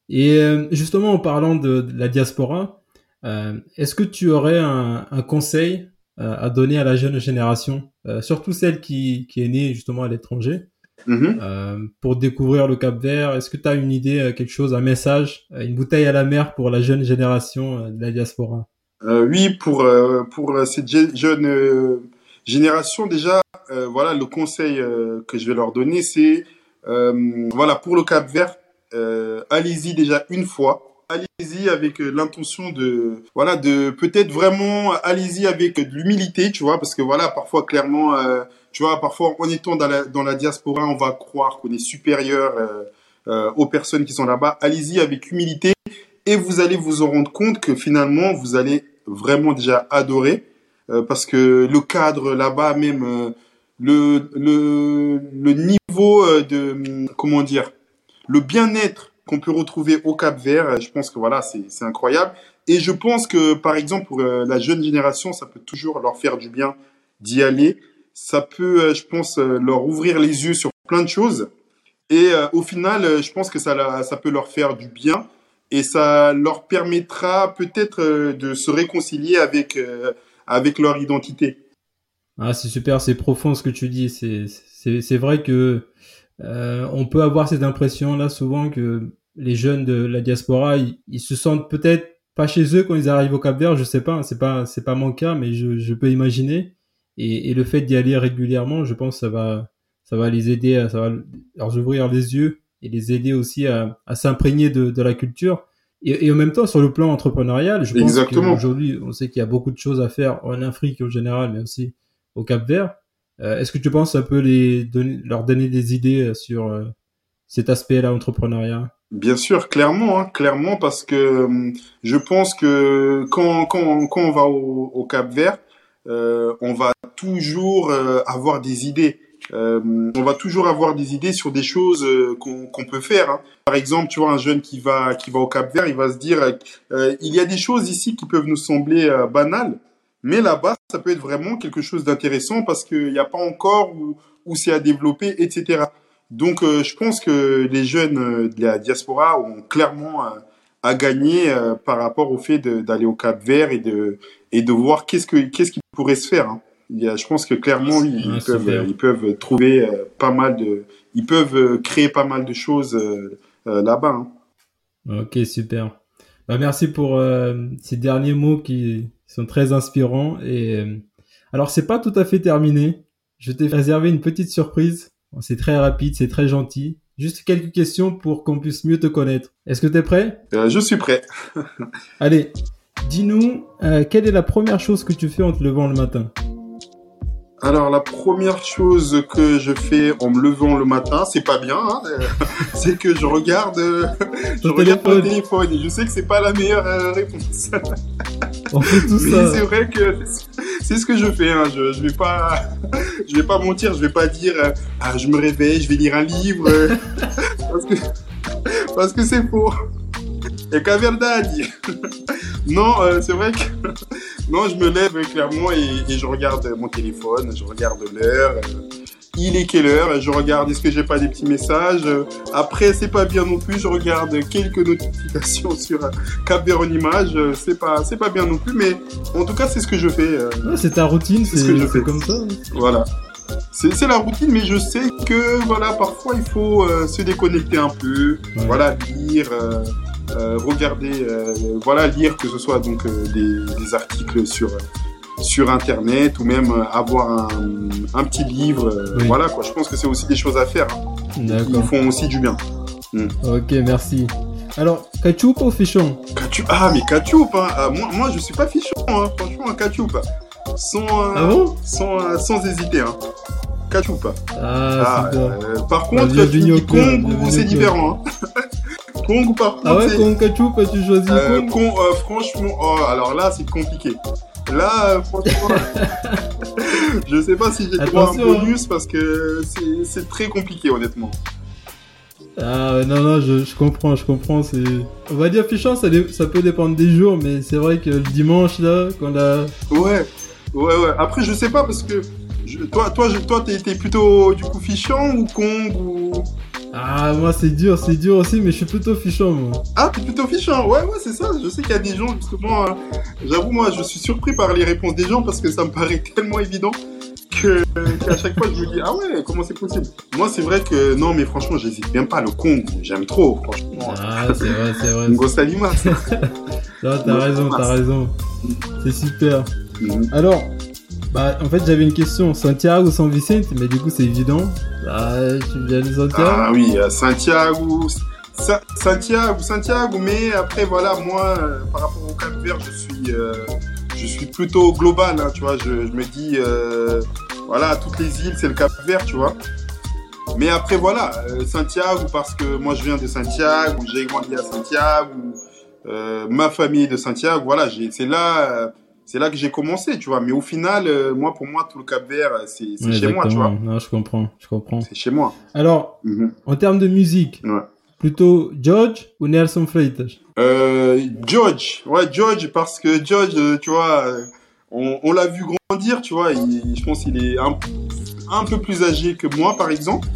Et euh, justement, en parlant de, de la diaspora, euh, est-ce que tu aurais un, un conseil à donner à la jeune génération, surtout celle qui, qui est née justement à l'étranger Mhm. pour découvrir le Cap Vert? Est-ce que tu as une idée, quelque chose, un message, une bouteille à la mer pour la jeune génération de la diaspora? Oui, pour pour cette jeune génération déjà, voilà le conseil que je vais leur donner, c'est voilà pour le Cap Vert, allez-y déjà une fois. Allez-y avec euh, l'intention de voilà de peut-être vraiment allez-y avec de l'humilité tu vois parce que voilà parfois clairement euh, tu vois parfois en étant dans la dans la diaspora on va croire qu'on est supérieur euh, aux personnes qui sont là-bas. Allez-y avec humilité et vous allez vous en rendre compte que finalement vous allez vraiment déjà adorer parce que le cadre là-bas même le le le niveau de comment dire le bien-être qu'on peut retrouver au Cap Vert. Je pense que voilà, c'est incroyable. Et je pense que, par exemple, pour euh, la jeune génération, ça peut toujours leur faire du bien d'y aller. Ça peut, euh, je pense, euh, leur ouvrir les yeux sur plein de choses. Et au final, je pense que ça, ça peut leur faire du bien et ça leur permettra peut-être de se réconcilier avec, avec leur identité. Ah, c'est super, c'est profond ce que tu dis. C'est vrai que euh, on peut avoir cette impression là souvent que les jeunes de la diaspora, ils, se sentent peut-être pas chez eux quand ils arrivent au Cap Vert. Je sais pas, c'est pas c'est pas mon cas, mais je, peux imaginer. Et, le fait d'y aller régulièrement, je pense, ça va ça va les aider, ça va leur ouvrir les yeux et les aider aussi à, s'imprégner de, la culture. Et, en même temps, sur le plan entrepreneurial, je pense qu'aujourd'hui, on sait qu'il y a beaucoup de choses à faire en Afrique en général, mais aussi au Cap Vert. Euh, est-ce que tu penses ça peut les donner, leur donner des idées euh, sur euh, cet aspect-là entrepreneuriat? Bien sûr, clairement, hein, clairement, parce que je pense que quand, quand, quand on va au, au Cap Vert, euh, on va toujours avoir des idées. Euh, on va toujours avoir des idées sur des choses qu'on peut faire. Hein. Par exemple, tu vois un jeune qui va qui va au Cap Vert, il va se dire il y a des choses ici qui peuvent nous sembler banales, mais là-bas, ça peut être vraiment quelque chose d'intéressant parce qu'il n'y a pas encore où, c'est à développer, etc. Donc, euh, je pense que les jeunes euh, de la diaspora ont clairement euh, à gagner par rapport au fait d'aller au Cap Vert et de et de voir qu'est-ce que qu'est-ce qui pourrait se faire. Hein. Il y a, je pense que clairement ils, ah, peuvent ils peuvent trouver pas mal de ils peuvent créer pas mal de choses là-bas. Hein. Ok super. Bah, merci pour ces derniers mots qui sont très inspirants. Et euh, alors, c'est pas tout à fait terminé. Je t'ai réservé une petite surprise. C'est très rapide, c'est très gentil. Juste quelques questions pour qu'on puisse mieux te connaître. Est-ce que tu es prêt? Euh, Je suis prêt. Allez, dis-nous, euh, quelle est la première chose que tu fais en te levant le matin? Alors la première chose que je fais en me levant le matin, c'est pas bien, hein, euh, c'est que je regarde, euh, je regarde mon téléphone et je sais que c'est pas la meilleure euh, réponse. On fait tout ça. C'est vrai que c'est ce que je fais. Hein. Je, je vais pas, je vais pas mentir, je vais pas dire, ah, je me réveille, je vais lire un livre, parce que parce que c'est faux. Et qu'à verdade. non, c'est vrai que non, je me lève clairement et, je regarde mon téléphone, je regarde l'heure. Euh, il est quelle heure Je regarde est-ce que j'ai pas des petits messages. Après, c'est pas bien non plus. Je regarde quelques notifications sur Cap Image. C'est pas, c'est pas bien non plus, mais en tout cas, c'est ce que je fais. Euh. c'est ta routine, c'est ce que je fais comme ça. Voilà. C'est la routine, mais je sais que voilà, parfois il faut euh, se déconnecter un peu, voilà, lire, euh, regarder, euh, voilà, lire que ce soit donc euh, des, articles sur sur internet ou même avoir un, petit livre. Voilà quoi. Je pense que c'est aussi des choses à faire hein, qui font aussi du bien. Hmm. Ok, merci. Alors, Kachoup ou Fichon? Ah, mais Kachoup, hein. Ah, moi, moi je suis pas Fichon, hein. franchement, un Kachoup. Sans, ah bon? sans, sans hésiter. Hein. Kachoup. Ah, ah par contre, c'est différent. Hein. Kong par contre. Ah ouais, Kong Ketchup, tu choisis euh, Kong, euh, Franchement, oh, alors là, c'est compliqué. Là, euh, franchement, je sais pas si j'ai droit à un bonus parce que c'est très compliqué, honnêtement. Ah non, non, je, je comprends, je comprends. C'est... On va dire fichant, ça, ça peut dépendre des jours, mais c'est vrai que le dimanche, là, qu'on a... Ouais, ouais, ouais. Après, je sais pas parce que toi, toi, toi, t'es plutôt du coup fichant ou Kong ou... Ah, moi c'est dur, c'est dur aussi, mais je suis plutôt fichant, moi. Ah, t'es plutôt fichant Ouais, ouais, c'est ça. Je sais qu'il y a des gens, justement. euh, J'avoue, moi, je suis surpris par les réponses des gens parce que ça me paraît tellement évident que qu'à chaque fois, je me dis Ah ouais, comment c'est possible? Moi, c'est vrai que non, mais franchement, j'hésite même pas. Le Congo, j'aime trop, franchement. Ah, c'est vrai, c'est vrai. Congo Salima. Non, t'as raison, t'as raison. C'est super. Mhm. Alors, bah, en fait, j'avais une question. Santiago ou San Vicente? Mais du coup, c'est évident. Ah, tu viens de Santiago Ah oui, euh, Santiago. Sa- Santiago, Santiago, mais après voilà, moi, euh, par rapport au Cap Vert, je suis, euh, je suis plutôt global, hein, tu vois. Je, me dis, voilà, toutes les îles, c'est le Cap Vert, tu vois. Mais après voilà, Santiago parce que moi je viens de Santiago, j'ai grandi à Santiago, euh, ma famille est de Santiago, voilà, c'est là, c'est là que j'ai commencé, tu vois. Mais au final, euh, moi pour moi tout le Cap Vert, euh, c'est Ouais, chez moi, tu vois. Non, je comprends, je comprends. C'est chez moi. Alors, Mhm. en termes de musique, Ouais. plutôt George ou Nelson Freitas? Euh, George, ouais George parce que George, tu vois, on, on l'a vu grandir, tu vois. il- je pense qu'il est un, un peu plus âgé que moi, par exemple.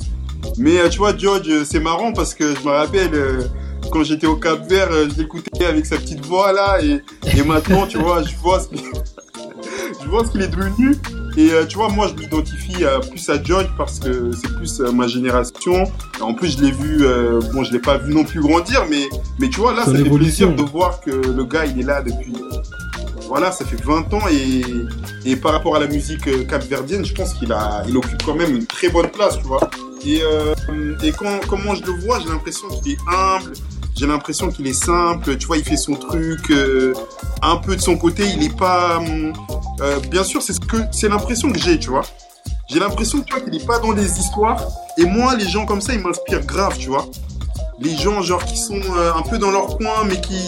Mais tu vois, George, c'est marrant parce que je me rappelle euh, quand j'étais au Cap Vert, euh, je l'écoutais avec sa petite voix là, et, et maintenant, tu vois, je vois ce qu'il je vois ce qu'il est devenu. Et euh, tu vois, moi, je m'identifie euh, plus à George parce que c'est plus ma génération. En plus, je l'ai vu, euh, bon, je l'ai pas vu non plus grandir, mais, mais tu vois, là, Son ça fait plaisir de voir que le gars, il est là depuis. Voilà, ça fait 20 ans et, et par rapport à la musique capverdienne, je pense qu'il a, il occupe quand même une très bonne place, tu vois. Et, euh, et quand, comment je le vois, j'ai l'impression qu'il est humble, j'ai l'impression qu'il est simple, tu vois, il fait son truc euh, un peu de son côté, il est pas. hum, euh, bien sûr, c'est ce l'impression que j'ai, tu vois. J'ai l'impression, tu vois, qu'il est pas dans les histoires. Et moi, les gens comme ça, ils m'inspirent grave, tu vois. Les gens, genre, qui sont euh, un peu dans leur coin, mais qui,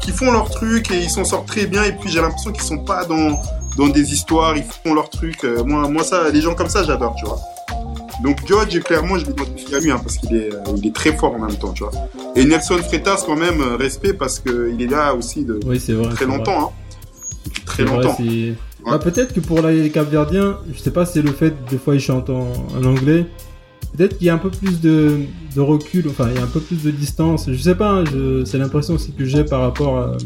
qui font leur truc et ils s'en sortent très bien. Et puis, j'ai l'impression qu'ils sont pas dans, dans des histoires, ils font leur truc. Moi, moi, ça, les gens comme ça, j'adore, tu vois. Donc, George, clairement, je m'identifie à lui, hein, parce qu'il est, euh, il est très fort en même temps, tu vois. Et Nelson Freitas, quand même, euh, respect, parce qu'il est là aussi de Oui, c'est vrai. très longtemps, hein. Depuis très vrai, longtemps. c'est- Ah, peut-être que pour les Capverdiens, je sais pas si c'est le fait des fois ils chantent en, en anglais. Peut-être qu'il y a un peu plus de, de recul, enfin il y a un peu plus de distance. Je sais pas, hein, c'est l'impression aussi que j'ai par rapport à,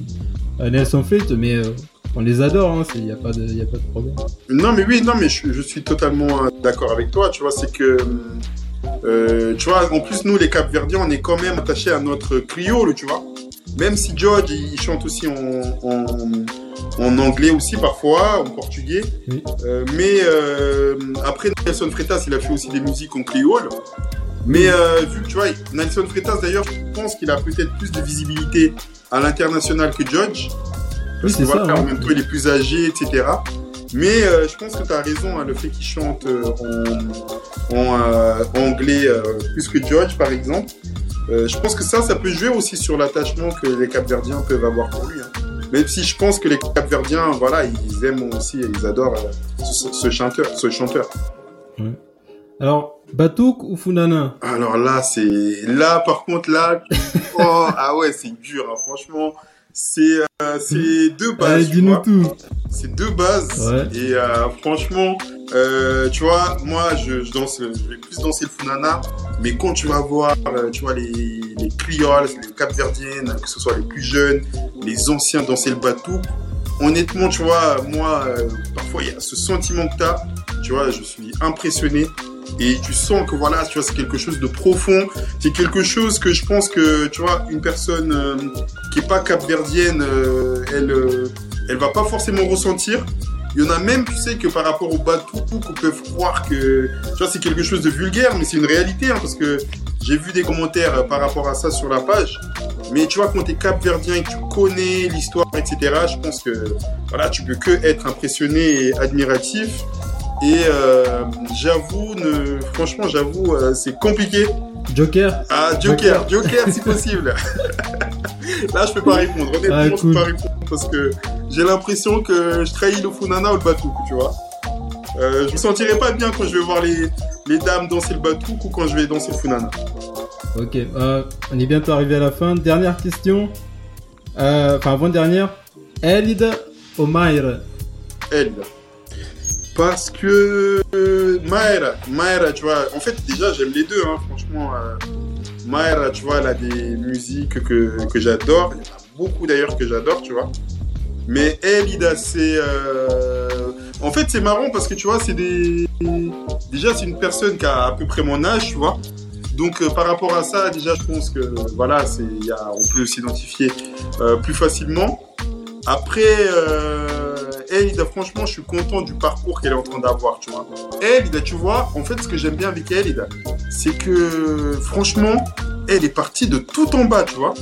à Nelson Fleet, mais euh, on les adore, hein, il n'y a, pas de- y a pas de problème. Non, mais oui, non, mais je, je suis totalement euh, d'accord avec toi. Tu vois, c'est que, euh, tu vois, en plus, nous, les Capverdiens, on est quand même attachés à notre criole, tu vois. Même si George, il chante aussi en, en, en anglais aussi parfois, en portugais. Oui. Euh, mais euh, après, Nelson Freitas, il a fait aussi des musiques en créole. Mais vu que tu vois, Nelson Freitas, d'ailleurs, je pense qu'il a peut-être plus de visibilité à l'international que George. Parce Oui, que voilà, hein. en même temps, il est plus âgé, etc. Mais euh, je pense que tu as raison, hein, le fait qu'il chante euh, en, en, euh, anglais plus que George, par exemple. Je pense que ça, ça peut jouer aussi sur l'attachement que les Capverdiens peuvent avoir pour lui. hein. Même si je pense que les Capverdiens, voilà, ils aiment aussi, ils adorent ce, ce chanteur, ce chanteur. Alors, Batouk ou Funana? Alors là, c'est là, par contre, là, oh, ah ouais, c'est dur, hein, franchement. C'est euh, deux bases. Allez, tu dis-nous vois. tout. C'est deux bases. Ouais. Et euh, franchement, euh, tu vois, moi, je, je danse, je vais plus danser le funana. Mais quand tu vas voir, euh, tu vois, les, les crioles, les capverdiennes, que ce soit les plus jeunes, les anciens danser le batou, honnêtement, tu vois, moi, euh, parfois, il y a ce sentiment que tu as. Tu vois, je suis impressionné. Et tu sens que voilà, tu vois, c'est quelque chose de profond. C'est quelque chose que je pense que, tu vois, une personne euh, qui est pas capverdienne, euh, elle, euh, va pas forcément ressentir. Il y en a même, tu sais, que par rapport au bateau, qu'on peut croire que, tu vois, c'est quelque chose de vulgaire, mais c'est une réalité, hein, parce que j'ai vu des commentaires euh, par rapport à ça sur la page. Mais tu vois, quand t'es capverdien et que tu connais l'histoire, etc., je pense que, voilà, tu peux que être impressionné et admiratif. Et euh, j'avoue, ne... franchement, j'avoue, euh, c'est compliqué. Joker Ah, Joker, Joker si possible. Là, je peux pas répondre. Honnêtement, Ah, je peux cool. pas répondre parce que j'ai l'impression que je trahis le Funana ou le Batouk, tu vois. Euh, je me sentirai pas bien quand je vais voir les, les dames danser le Batouk ou quand je vais danser le Funana. Ok, euh, on est bientôt arrivé à la fin. Dernière question. Euh, Enfin, avant-dernière. Elida ou Mayra Elle. Parce que euh, Maëra, Maëra, tu vois, en fait déjà j'aime les deux, hein, franchement. euh, Maëra, tu vois, elle a des musiques que, que j'adore. Il y en a beaucoup d'ailleurs que j'adore, tu vois. Mais elle, Ida, c'est. Euh... En fait, c'est marrant parce que tu vois, c'est des. Déjà, c'est une personne qui a à peu près mon âge, tu vois. Donc, euh, par rapport à ça, déjà, je pense que voilà, on peut s'identifier euh, plus facilement. Après, elle, Ida, franchement, je suis content du parcours qu'elle est en train d'avoir, tu vois. Elle, Ida, tu vois, en fait, ce que j'aime bien avec elle, Ida, c'est que franchement, elle est partie de tout en bas, tu vois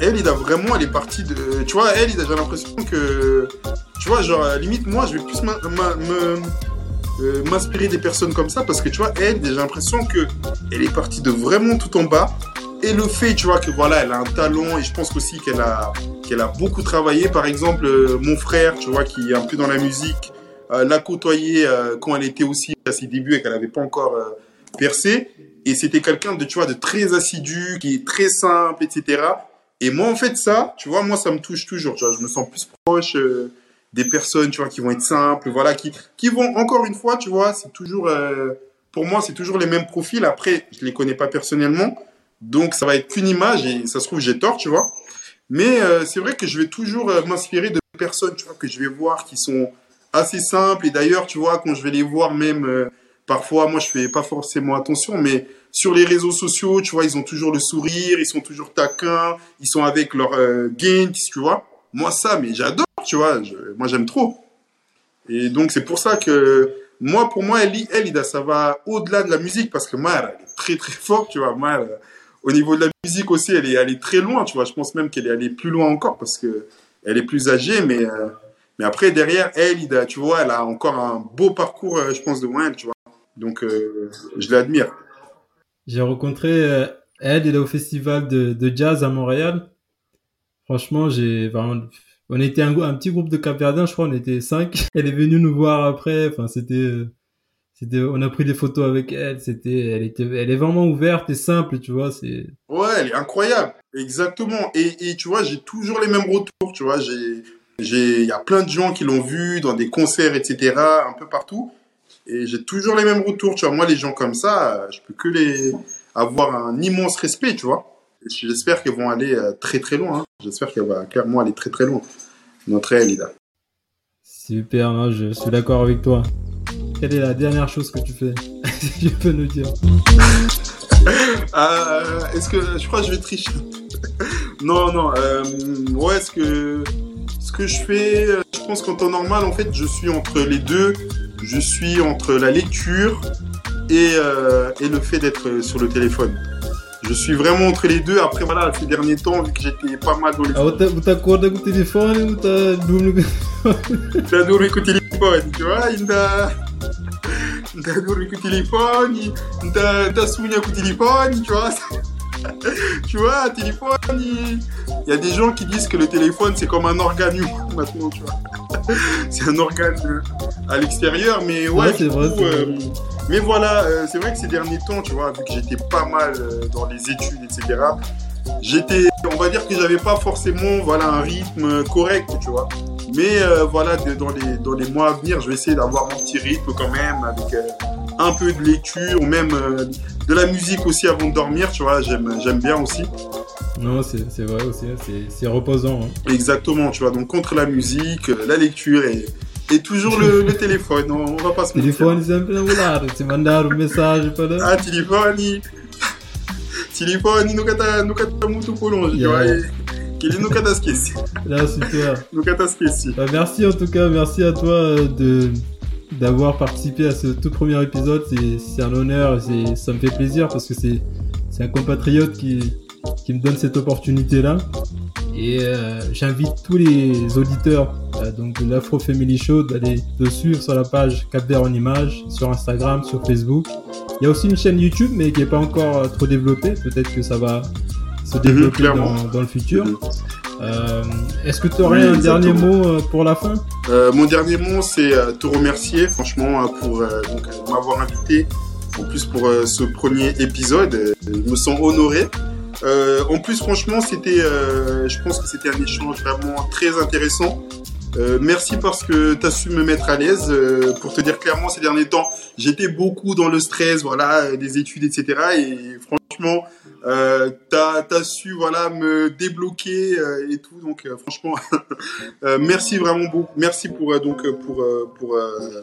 elle, a vraiment, elle est partie de. Tu vois, elle, j'ai l'impression que. Tu vois, genre, limite, moi, je vais plus euh, m'inspirer des personnes comme ça parce que, tu vois, elle, j'ai l'impression que elle est partie de vraiment tout en bas. Et le fait, tu vois, que voilà, elle a un talent et je pense aussi qu'elle a, qu'elle a beaucoup travaillé. Par exemple, euh, mon frère, tu vois, qui est un peu dans la musique, euh, l'a côtoyé quand elle était aussi à ses débuts et qu'elle n'avait pas encore percé. Et c'était quelqu'un de, tu vois, de très assidu, qui est très simple, etc. Et moi, en fait, ça, tu vois, moi, ça me touche toujours. Tu vois, je me sens plus proche euh, des personnes, tu vois, qui vont être simples, voilà, qui, qui vont, encore une fois, tu vois, c'est toujours, euh, pour moi, c'est toujours les mêmes profils. Après, je les connais pas personnellement. Donc, ça va être qu'une image et ça se trouve, j'ai tort, tu vois. Mais euh, c'est vrai que je vais toujours m'inspirer de personnes, tu vois, que je vais voir qui sont assez simples. Et d'ailleurs, tu vois, quand je vais les voir même, parfois, moi, je fais pas forcément attention, mais sur les réseaux sociaux, tu vois, ils ont toujours le sourire, ils sont toujours taquins, ils sont avec leur euh, gain, tu vois. Moi, ça, mais j'adore, tu vois. moi, j'aime trop. Et donc, c'est pour ça que moi, pour moi, elle, elle ça va au-delà de la musique parce que moi, elle est très, très forte, tu vois. Moi, au niveau de la musique aussi, elle est allée très loin, tu vois. Je pense même qu'elle est allée plus loin encore parce que elle est plus âgée, mais, euh, mais après, derrière, elle, tu vois, elle a encore un beau parcours, euh, je pense, de moi, tu vois. Donc, je l'admire. J'ai rencontré euh, elle, il est au festival de, jazz à Montréal. Franchement, j'ai vraiment, on était un, petit groupe de Capverdiens, je crois, on était cinq. Elle est venue nous voir après. Enfin, c'était, euh, c'était, on a pris des photos avec elle. C'était, elle était, elle est vraiment ouverte et simple, tu vois. C'est. Ouais, elle est incroyable. Exactement. Et, et tu vois, j'ai toujours les mêmes retours. Tu vois, j'ai, j'ai, il y a plein de gens qui l'ont vu dans des concerts, etc., un peu partout. Et j'ai toujours les mêmes retours, tu vois. Moi, les gens comme ça, je peux que les avoir un immense respect, tu vois. J'espère qu'ils vont aller euh, très très loin. Hein. J'espère qu'elle va clairement aller très très loin. Notre Elida. Super, hein, je suis d'accord avec toi. Quelle est la dernière chose que tu fais Si tu peux nous dire. euh, est-ce que je crois que je vais tricher Non, non. Euh, ouais, est-ce que ce que je fais, je pense qu'en temps normal, en fait, je suis entre les deux je suis entre la lecture et, euh, et le fait d'être sur le téléphone. Je suis vraiment entre les deux. Après, voilà, ces derniers temps, vu que j'étais pas mal dans les... Ah, tu accordes avec le téléphone ou t'as dormi avec le téléphone, tu vois Il. Téléphone, t'as souvenu avec le téléphone, tu vois tu vois, téléphone, il... y a des gens qui disent que le téléphone c'est comme un organe humain maintenant, tu vois. c'est un organe euh, à l'extérieur, mais ouais, c'est vrai, euh, mais voilà, euh, c'est vrai que ces derniers temps, tu vois, vu que j'étais pas mal dans les études, etc., j'étais, on va dire que j'avais pas forcément, voilà, un rythme correct, tu vois. Mais voilà, dans les, dans les mois à venir, je vais essayer d'avoir mon petit rythme quand même, avec un peu de lecture, ou même de la musique aussi avant de dormir, tu vois, j'aime, j'aime bien aussi. Non, c'est, vrai aussi, hein, c'est, reposant. Hein. Exactement, tu vois, donc contre la musique, la lecture et, et toujours le, téléphone, on, va pas se mentir. Téléphone sempre là, tu mandar un message. Ah, téléphone, téléphone, nunca tá, nunca tá muito por longe, t'a esqueci. Là, super. nunca t'a esqueci. Bah, merci en tout cas, merci à toi euh, de d'avoir participé à ce tout premier épisode. C'est un honneur, et ça me fait plaisir parce que c'est un compatriote qui, qui me donne cette opportunité-là. Et euh, j'invite tous les auditeurs euh, donc de l'Afro Family Show d'aller te suivre sur la page Cap en Images, sur Instagram, sur Facebook. Il y a aussi une chaîne YouTube, mais qui n'est pas encore trop développée. Peut-être que ça va se mhm, développer dans, dans, le futur. Mhm. Euh, est-ce que tu aurais un dernier mot euh, pour la fin? Euh, Mon dernier mot, c'est te remercier franchement pour m'avoir invité. En plus pour ce premier épisode, je me sens honoré. en plus, franchement, c'était, je pense que c'était un échange vraiment très intéressant. Merci parce que tu as su me mettre à l'aise. pour te dire clairement, ces derniers temps, j'étais beaucoup dans le stress, voilà, des études, etc. Et franchement, euh, t'as as su voilà me débloquer euh, et tout. Donc franchement, merci vraiment beaucoup. Merci pour donc pour pour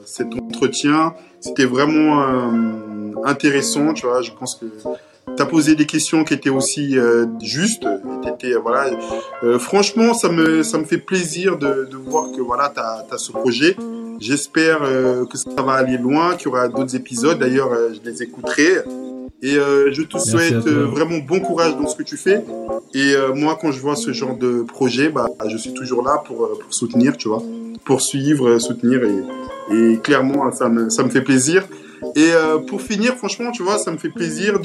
cet entretien. C'était vraiment intéressant. Tu vois, je pense que t'as posé des questions qui étaient aussi justes. Étais, voilà. franchement, ça me ça me fait plaisir de, de voir que voilà t'as as ce projet. J'espère euh, que ça va aller loin, qu'il y aura d'autres épisodes. D'ailleurs, euh, je les écouterai. Et euh, je te souhaite vraiment bon courage dans ce que tu fais. Et moi, quand je vois ce genre de projet, bah, je suis toujours là pour, pour soutenir, tu vois, pour suivre, soutenir. Et, et clairement, ça me, ça me fait plaisir. Et pour finir, franchement, tu vois, ça me fait plaisir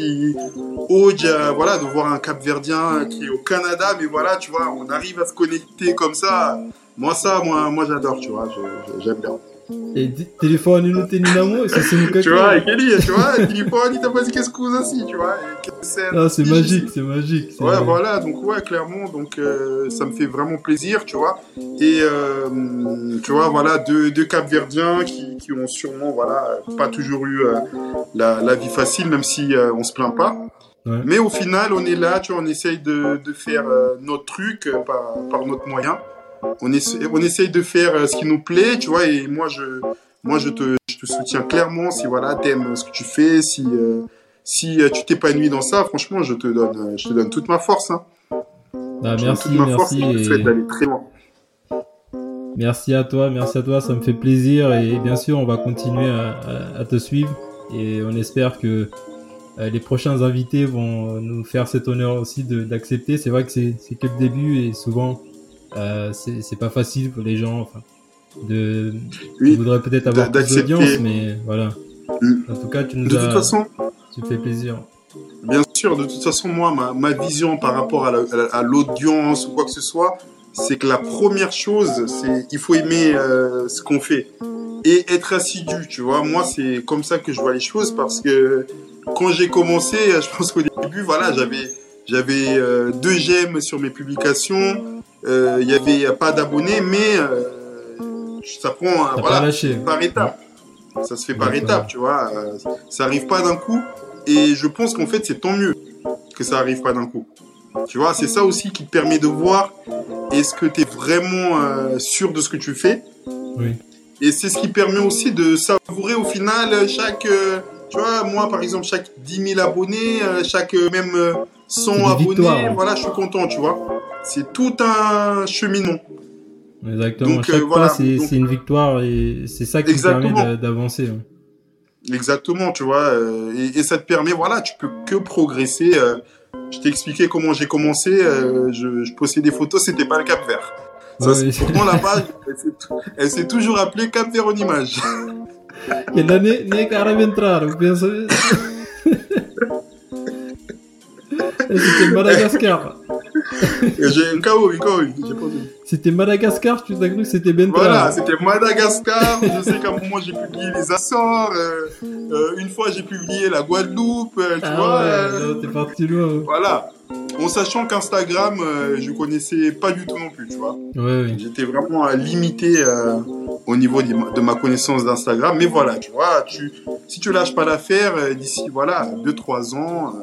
oh, voilà, de voir un Cap-Verdien qui est au Canada, mais voilà, tu vois, on arrive à se connecter comme ça. Moi, ça, moi, moi j'adore, tu vois, j'aime bien. Et telefone no tem namoro, ça c'est Tu vois, et Kelly, tu vois, téléphone, il t'a pas dit qu'est-ce que aussi, tu vois. Ah, c'est magique, c'est magique. Ouais, voilà, donc ouais, clairement, donc euh, ça me fait vraiment plaisir, tu vois. Et euh, tu vois, voilà, deux, deux Capverdiens qui, qui ont sûrement, voilà, pas toujours eu euh, la, la, vie facile, même si on se plaint pas. Ouais. Mais au final, on est là, tu vois, on essaye de, de faire notre truc par, par notre moyen on, essaie, on essaye de faire euh, ce qui nous plaît, tu vois, et moi, je, moi, je te, je te soutiens clairement si, voilà, t'aimes ce que tu fais, si, euh, si euh, tu t'épanouis dans ça, franchement, je te donne, je te donne toute ma force, hein. Bah, merci, merci. et... très loin. Merci à toi, merci à toi, ça me fait plaisir et bien sûr on va continuer à, à, te suivre et on espère que les prochains invités vont nous faire cet honneur aussi d'accepter. C'est vrai que c'est que le début et souvent euh, c'est pas facile pour les gens. Enfin, de, oui, voudrais peut-être avoir plus d'audience, mais voilà. Mm. En tout cas, tu nous de as, toute façon, tu fais plaisir. Bien sûr, de toute façon, moi, ma, ma vision par rapport à l'audience ou quoi que ce soit, c'est que la première chose, c'est il faut aimer euh, ce qu'on fait et être assidu, tu vois. Moi, c'est comme ça que je vois les choses parce que quand j'ai commencé, je pense qu'au début, voilà, j'avais j'avais euh, deux j'aime sur mes publications, il y avait pas d'abonnés, mais euh, ça prend voilà, par étape. Ça se fait par étape, tu vois. Euh, ça arrive pas d'un coup. Et je pense qu'en fait, c'est tant mieux que ça arrive pas d'un coup. Tu vois, c'est ça aussi qui te permet de voir est-ce que tu es vraiment sûr de ce que tu fais. Oui. Et c'est ce qui permet aussi de savourer au final chaque, tu vois, moi par exemple, chaque 10 000 abonnés, chaque même 100 abonnés, voilà, je suis content, tu vois c'est tout un cheminement. Exactement. Donc, Chaque euh, pas, c'est une victoire et c'est ça qui permet d'avancer. Hein. Exactement, tu vois. Euh, et, ça te permet, voilà, tu peux que progresser. Euh. je t'ai expliqué comment j'ai commencé. je, je postais des photos, c'était pas le Cap Vert. Ça, Pourtant, la page, elle s'est toujours appelée Cap Vert en image. Que la ne, ne C'était Madagascar. J'ai un KO, un KO, j'ai pas C'était Madagascar, tu as cru que c'était Ben Voilà, c'était Madagascar. je sais qu'à un moment j'ai publié les Açores. Euh, euh, une fois j'ai publié la Guadeloupe, euh, tu ah vois. Ouais, t'es parti loin. Voilà. En sachant qu'Instagram, je connaissais pas du tout non plus, tu vois. Ouais. J'étais vraiment limité au niveau de ma connaissance d'Instagram. Mais voilà, tu vois, tu, si tu lâches pas l'affaire, d'ici, voilà, 2-3 ans,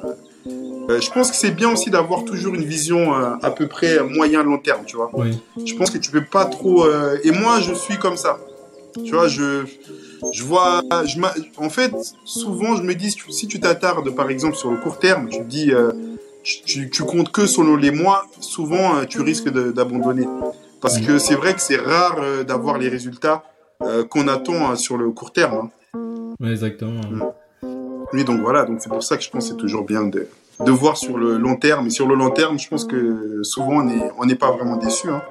euh, je pense que c'est bien aussi d'avoir toujours une vision euh, à peu près moyen long terme, tu vois. Oui. Je pense que tu peux pas trop. Euh, et moi, je suis comme ça. Tu vois, je je vois. Je en fait, souvent, je me dis si tu t'attardes, par exemple, sur le court terme, tu dis. Tu, tu, comptes que selon les mois, souvent tu risques d'abandonner. Parce que c'est vrai que c'est rare d'avoir les résultats qu'on attend sur le court terme. Hein. Exactement. Mm. Oui, donc voilà, donc c'est pour ça que je pense que c'est toujours bien de, de voir sur le long terme. Et sur le long terme, je pense que souvent, on n'est pas vraiment déçu. Hein.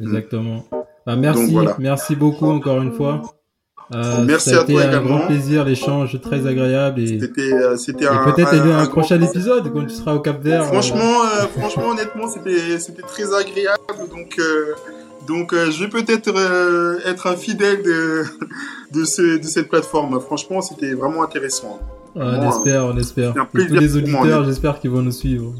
Exactement. Bah, merci, merci beaucoup encore une fois. Euh, merci ça a à été toi un également. grand plaisir, l'échange très agréable et c'était euh, c'était un peut-être un, un, prochain épisode quand tu seras au Cap Vert. Franchement, euh, franchement, honnêtement, c'était c'était très agréable. Donc euh, donc je vais peut-être être un fidèle de de, ce, de cette plateforme. Franchement, c'était vraiment intéressant on espère, on espère. tous les auditeurs, j'espère qu'ils vont nous suivre.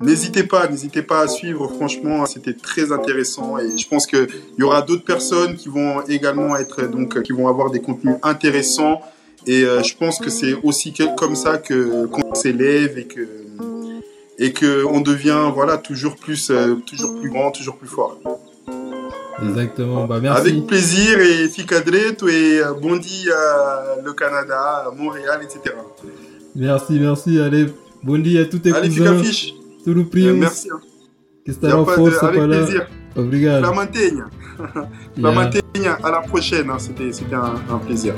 N'hésitez pas, n'hésitez pas à suivre. Franchement, c'était très intéressant et je pense qu'il y aura d'autres personnes qui vont également être donc qui vont avoir des contenus intéressants Et euh, je pense que c'est aussi comme ça que qu'on s'élève et que et que on devient voilà toujours plus euh, toujours plus grand, toujours plus fort. Exactement. Bah, merci. Avec plaisir et Ficadreto et euh, Bondi à le Canada, Montréal, etc. Merci, merci. Allez, Bondi à tous tes Allez, cousins. Fiche. Tudo primo. Merci. Hein. Que estará força avec plaisir. Obrigado. La mantenha. La Yeah. À la prochaine. hein. C'était c'était un, un plaisir.